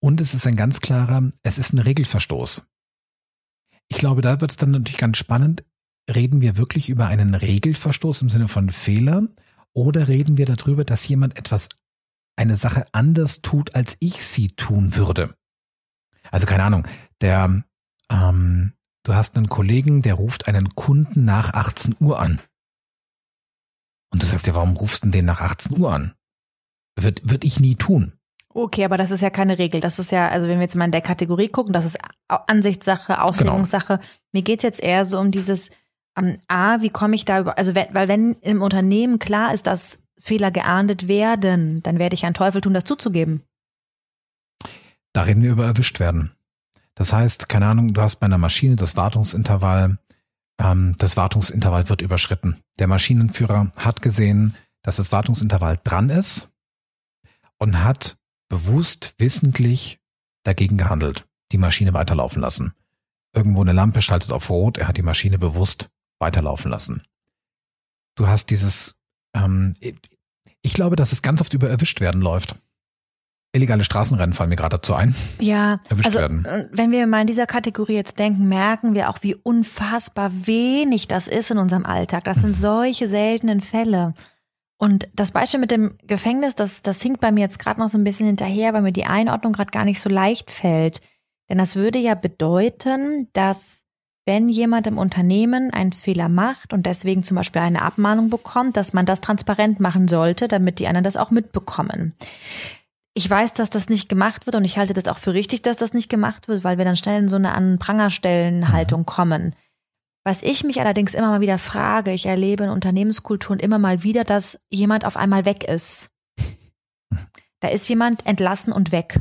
Und es ist ein ganz klarer, es ist ein Regelverstoß. Ich glaube, da wird es dann natürlich ganz spannend. Reden wir wirklich über einen Regelverstoß im Sinne von Fehler oder reden wir darüber, dass jemand etwas, eine Sache anders tut, als ich sie tun würde? Also keine Ahnung, der, ähm, du hast einen Kollegen, der ruft einen Kunden nach 18 Uhr an. Und du sagst ja, warum rufst du den nach 18 Uhr an? Wird, wird ich nie tun. Okay, aber das ist ja keine Regel. Das ist ja, also wenn wir jetzt mal in der Kategorie gucken, das ist Ansichtssache, Auslegungssache. Genau. Mir geht's jetzt eher so um dieses, um, A, wie komme ich da über, also wenn, weil wenn im Unternehmen klar ist, dass Fehler geahndet werden, dann werde ich einen Teufel tun, das zuzugeben. Da reden wir über erwischt werden. Das heißt, keine Ahnung, du hast bei einer Maschine das Wartungsintervall, ähm, das Wartungsintervall wird überschritten. Der Maschinenführer hat gesehen, dass das Wartungsintervall dran ist und hat bewusst, wissentlich dagegen gehandelt, die Maschine weiterlaufen lassen. Irgendwo eine Lampe schaltet auf Rot, er hat die Maschine bewusst weiterlaufen lassen. Du hast dieses, ähm, ich glaube, dass es ganz oft über erwischt werden läuft. Illegale Straßenrennen fallen mir gerade dazu ein. Ja, erwischt also, werden. Äh, wenn wir mal in dieser Kategorie jetzt denken, merken wir auch, wie unfassbar wenig das ist in unserem Alltag. Das sind mhm. solche seltenen Fälle. Und das Beispiel mit dem Gefängnis, das, das hinkt bei mir jetzt gerade noch so ein bisschen hinterher, weil mir die Einordnung gerade gar nicht so leicht fällt. Denn das würde ja bedeuten, dass wenn jemand im Unternehmen einen Fehler macht und deswegen zum Beispiel eine Abmahnung bekommt, dass man das transparent machen sollte, damit die anderen das auch mitbekommen. Ich weiß, dass das nicht gemacht wird und ich halte das auch für richtig, dass das nicht gemacht wird, weil wir dann schnell in so eine An Prangerstellenhaltung mhm. kommen. Was ich mich allerdings immer mal wieder frage, ich erlebe in Unternehmenskulturen immer mal wieder, dass jemand auf einmal weg ist. Da ist jemand entlassen und weg.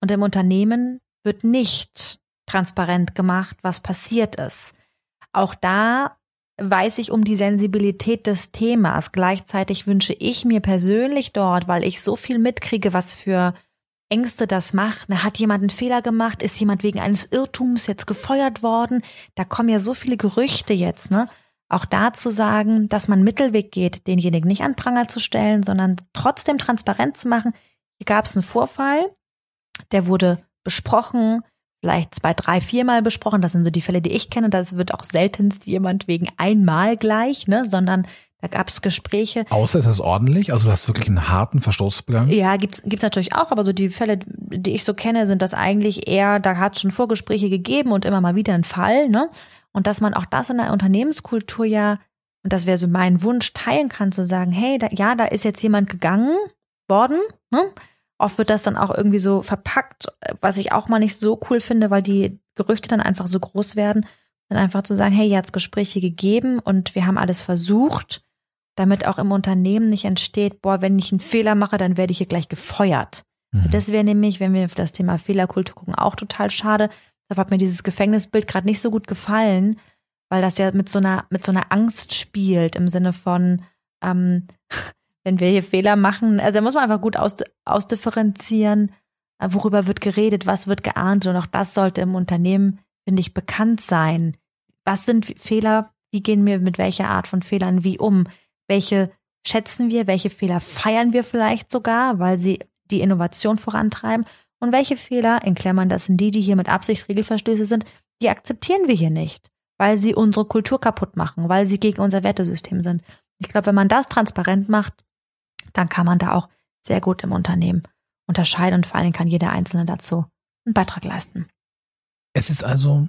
Und im Unternehmen wird nicht transparent gemacht, was passiert ist. Auch da weiß ich um die Sensibilität des Themas. Gleichzeitig wünsche ich mir persönlich dort, weil ich so viel mitkriege, was für Ängste das macht. Na, hat jemand einen Fehler gemacht? Ist jemand wegen eines Irrtums jetzt gefeuert worden? Da kommen ja so viele Gerüchte jetzt, ne? Auch da zu sagen, dass man Mittelweg geht, denjenigen nicht an Pranger zu stellen, sondern trotzdem transparent zu machen. Hier gab es einen Vorfall, der wurde besprochen, vielleicht zwei, drei, viermal besprochen. Das sind so die Fälle, die ich kenne. Das wird auch seltenst jemand wegen einmal gleich, ne, sondern da gab es Gespräche. Außer ist es ordentlich? Also du hast wirklich einen harten Verstoß begangen? Ja, gibt's gibt's natürlich auch, aber so die Fälle, die ich so kenne, sind das eigentlich eher, da hat es schon Vorgespräche gegeben und immer mal wieder ein Fall, ne? Und dass man auch das in der Unternehmenskultur ja, und das wäre so mein Wunsch, teilen kann, zu sagen, hey, da, ja, da ist jetzt jemand gegangen worden, ne? Oft wird das dann auch irgendwie so verpackt, was ich auch mal nicht so cool finde, weil die Gerüchte dann einfach so groß werden. Dann einfach zu sagen, hey, jetzt Gespräche gegeben und wir haben alles versucht damit auch im Unternehmen nicht entsteht, boah, wenn ich einen Fehler mache, dann werde ich hier gleich gefeuert. Mhm. Das wäre nämlich, wenn wir auf das Thema Fehlerkultur gucken, auch total schade. Deshalb hat mir dieses Gefängnisbild gerade nicht so gut gefallen, weil das ja mit so einer, mit so einer Angst spielt im Sinne von, ähm, wenn wir hier Fehler machen, also da muss man einfach gut aus, ausdifferenzieren, äh, worüber wird geredet, was wird geahnt und auch das sollte im Unternehmen, finde ich, bekannt sein. Was sind Fehler? Wie gehen wir mit welcher Art von Fehlern wie um? Welche schätzen wir, welche Fehler feiern wir vielleicht sogar, weil sie die Innovation vorantreiben und welche Fehler, in Klammern, das sind die, die hier mit Absicht Regelverstöße sind, die akzeptieren wir hier nicht, weil sie unsere Kultur kaputt machen, weil sie gegen unser Wertesystem sind. Ich glaube, wenn man das transparent macht, dann kann man da auch sehr gut im Unternehmen unterscheiden und vor Dingen kann jeder Einzelne dazu einen Beitrag leisten. Es ist also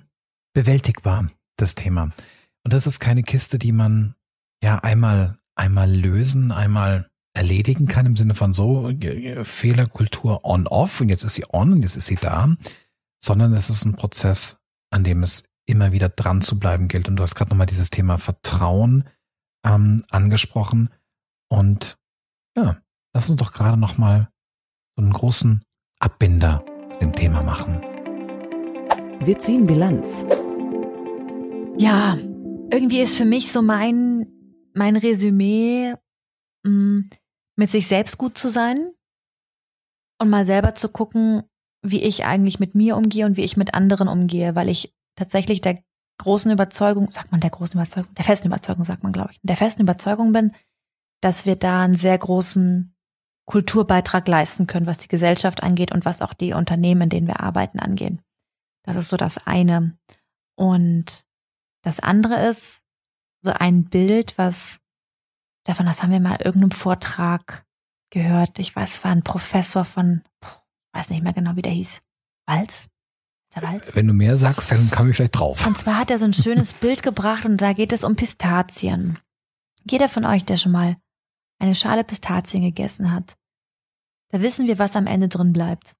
bewältigbar, das Thema. Und das ist keine Kiste, die man ja einmal einmal lösen, einmal erledigen kann im Sinne von so äh, Fehlerkultur on-off und jetzt ist sie on und jetzt ist sie da, sondern es ist ein Prozess, an dem es immer wieder dran zu bleiben gilt. Und du hast gerade nochmal dieses Thema Vertrauen ähm, angesprochen. Und ja, lass uns doch gerade nochmal so einen großen Abbinder zu dem Thema machen. Wir ziehen Bilanz. Ja, irgendwie ist für mich so mein, mein Resümee, mm, mit sich selbst gut zu sein und mal selber zu gucken, wie ich eigentlich mit mir umgehe und wie ich mit anderen umgehe, weil ich tatsächlich der großen Überzeugung, sagt man der großen Überzeugung, der festen Überzeugung, sagt man, glaube ich, der festen Überzeugung bin, dass wir da einen sehr großen Kulturbeitrag leisten können, was die Gesellschaft angeht und was auch die Unternehmen, in denen wir arbeiten, angeht. Das ist so das eine. Und das andere ist so ein Bild, was davon, das haben wir mal in irgendeinem Vortrag gehört. Ich weiß, es war ein Professor von, weiß nicht mehr genau, wie der hieß. Walz? Ist der Walz? Wenn du mehr sagst, dann komme ich vielleicht drauf. Und zwar hat er so ein schönes Bild gebracht und da geht es um Pistazien. Jeder von euch, der schon mal eine Schale Pistazien gegessen hat, da wissen wir, was am Ende drin bleibt.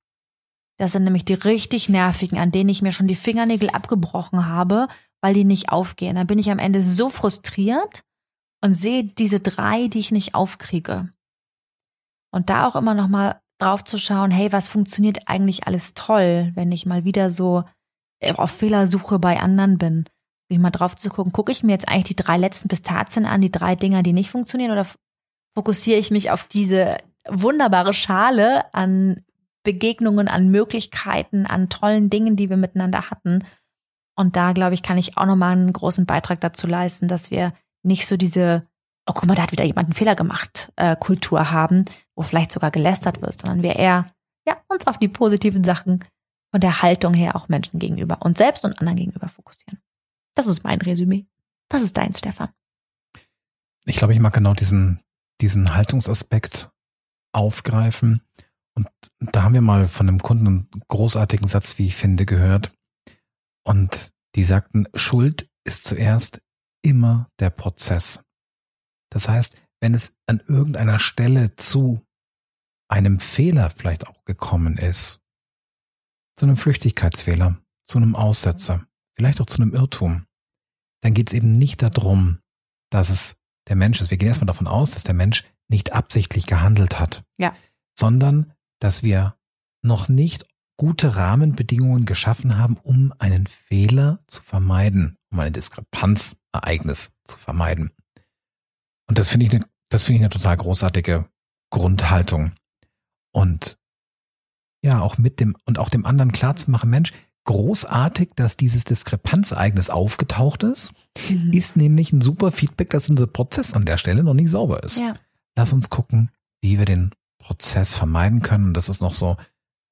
Das sind nämlich die richtig nervigen, an denen ich mir schon die Fingernägel abgebrochen habe, weil die nicht aufgehen. Dann bin ich am Ende so frustriert und sehe diese drei, die ich nicht aufkriege. Und da auch immer noch mal drauf zu schauen, hey, was funktioniert eigentlich alles toll, wenn ich mal wieder so äh, auf Fehlersuche bei anderen bin. Wie mal drauf zu gucken, gucke ich mir jetzt eigentlich die drei letzten Pistazien an, die drei Dinger, die nicht funktionieren, oder fokussiere ich mich auf diese wunderbare Schale an Begegnungen, an Möglichkeiten, an tollen Dingen, die wir miteinander hatten. Und da, glaube ich, kann ich auch nochmal einen großen Beitrag dazu leisten, dass wir nicht so diese, oh guck mal, da hat wieder jemand einen Fehler gemacht, äh, Kultur haben, wo vielleicht sogar gelästert wird, sondern wir eher ja, uns auf die positiven Sachen von der Haltung her auch Menschen gegenüber und selbst und anderen gegenüber fokussieren. Das ist mein Resümee. Was ist dein, Stefan? Ich glaube, ich mag genau diesen, diesen Haltungsaspekt aufgreifen. Und da haben wir mal von einem Kunden einen großartigen Satz, wie ich finde, gehört. Und die sagten, Schuld ist zuerst immer der Prozess. Das heißt, wenn es an irgendeiner Stelle zu einem Fehler vielleicht auch gekommen ist, zu einem Flüchtigkeitsfehler, zu einem Aussetzer, vielleicht auch zu einem Irrtum, dann geht es eben nicht darum, dass es der Mensch ist. Wir gehen erstmal davon aus, dass der Mensch nicht absichtlich gehandelt hat, ja. sondern dass wir noch nicht gute Rahmenbedingungen geschaffen haben, um einen Fehler zu vermeiden, um ein Diskrepanzereignis zu vermeiden. Und das finde ich eine, das finde ich eine total großartige Grundhaltung. Und ja, auch mit dem, und auch dem anderen klarzumachen, Mensch, großartig, dass dieses Diskrepanzereignis aufgetaucht ist, mhm. ist nämlich ein super Feedback, dass unser Prozess an der Stelle noch nicht sauber ist. Ja. Lass uns gucken, wie wir den Prozess vermeiden können. Und das ist noch so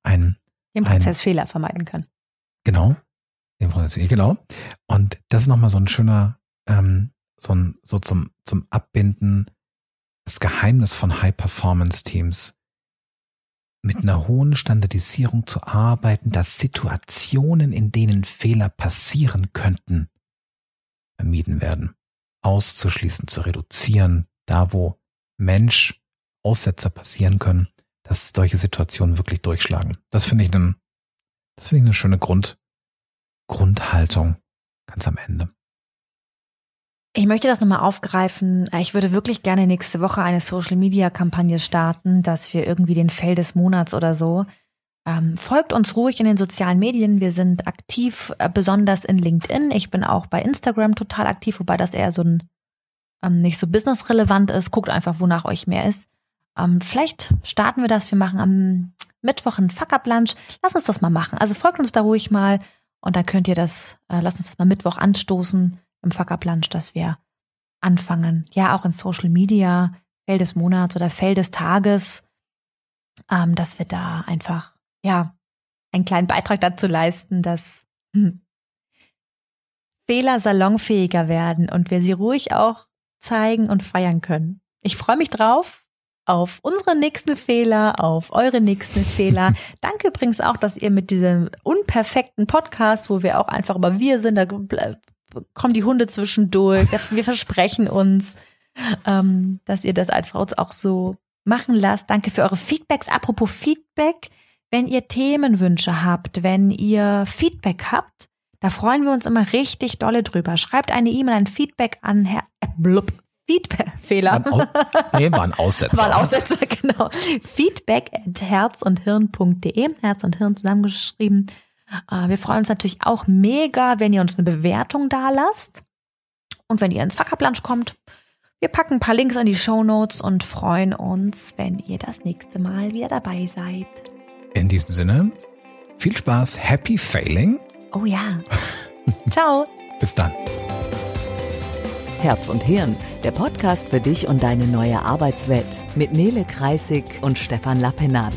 ein. Den Prozessfehler ein, vermeiden können. Genau. Den Prozess, genau. Und das ist nochmal so ein schöner, ähm, so, ein, so zum, zum Abbinden, das Geheimnis von High-Performance-Teams mit einer hohen Standardisierung zu arbeiten, dass Situationen, in denen Fehler passieren könnten, vermieden werden, auszuschließen, zu reduzieren, da wo Mensch Aussetzer passieren können, dass solche Situationen wirklich durchschlagen. Das finde ich, ein, das finde ich eine schöne Grund, Grundhaltung ganz am Ende. Ich möchte das nochmal aufgreifen. Ich würde wirklich gerne nächste Woche eine Social-Media-Kampagne starten, dass wir irgendwie den Fell des Monats oder so. Ähm, folgt uns ruhig in den sozialen Medien. Wir sind aktiv, äh, besonders in LinkedIn. Ich bin auch bei Instagram total aktiv, wobei das eher so ein ähm, nicht so businessrelevant ist. Guckt einfach, wonach euch mehr ist. Ähm, vielleicht starten wir das. Wir machen am Mittwoch einen Fuck-Up-Lunch. Lass uns das mal machen. Also folgt uns da ruhig mal und dann könnt ihr das, äh, lasst uns das mal Mittwoch anstoßen im Fuck-Up-Lunch, dass wir anfangen. Ja, auch in Social Media, Fell des Monats oder Fell des Tages, ähm, dass wir da einfach, ja, einen kleinen Beitrag dazu leisten, dass hm, Fehler salonfähiger werden und wir sie ruhig auch zeigen und feiern können. Ich freue mich drauf auf unsere nächsten Fehler, auf eure nächsten Fehler. Danke übrigens auch, dass ihr mit diesem unperfekten Podcast, wo wir auch einfach über wir sind, da kommen die Hunde zwischendurch, wir versprechen uns, ähm, dass ihr das einfach uns auch so machen lasst. Danke für eure Feedbacks. Apropos Feedback, wenn ihr Themenwünsche habt, wenn ihr Feedback habt, da freuen wir uns immer richtig dolle drüber. Schreibt eine E-Mail, ein Feedback an Herr blub, Feedback-Fehler. Nee, war ein Aussetzer. War ein Aussetzer, genau. Feedback at herzundhirn.de. Herz und Hirn zusammengeschrieben. Äh, wir freuen uns natürlich auch mega, wenn ihr uns eine Bewertung da lasst. Und wenn ihr ins Fackerblansch kommt, wir packen ein paar Links in die Show Notes und freuen uns, wenn ihr das nächste Mal wieder dabei seid. In diesem Sinne, viel Spaß, happy failing. Oh ja. Ciao. Bis dann. Herz und Hirn, der Podcast für dich und deine neue Arbeitswelt mit Nele Kreisig und Stefan Lappenat.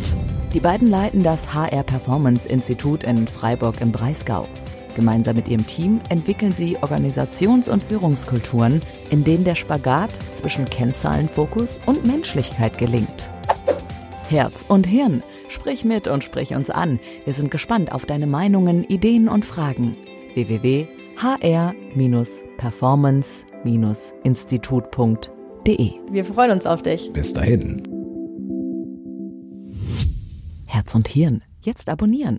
Die beiden leiten das HR Performance Institut in Freiburg im Breisgau. Gemeinsam mit ihrem Team entwickeln sie Organisations- und Führungskulturen, in denen der Spagat zwischen Kennzahlenfokus und Menschlichkeit gelingt. Herz und Hirn, sprich mit und sprich uns an. Wir sind gespannt auf deine Meinungen, Ideen und Fragen. www.hr-performance-institut.de Wir freuen uns auf dich. Bis dahin. Herz und Hirn, jetzt abonnieren.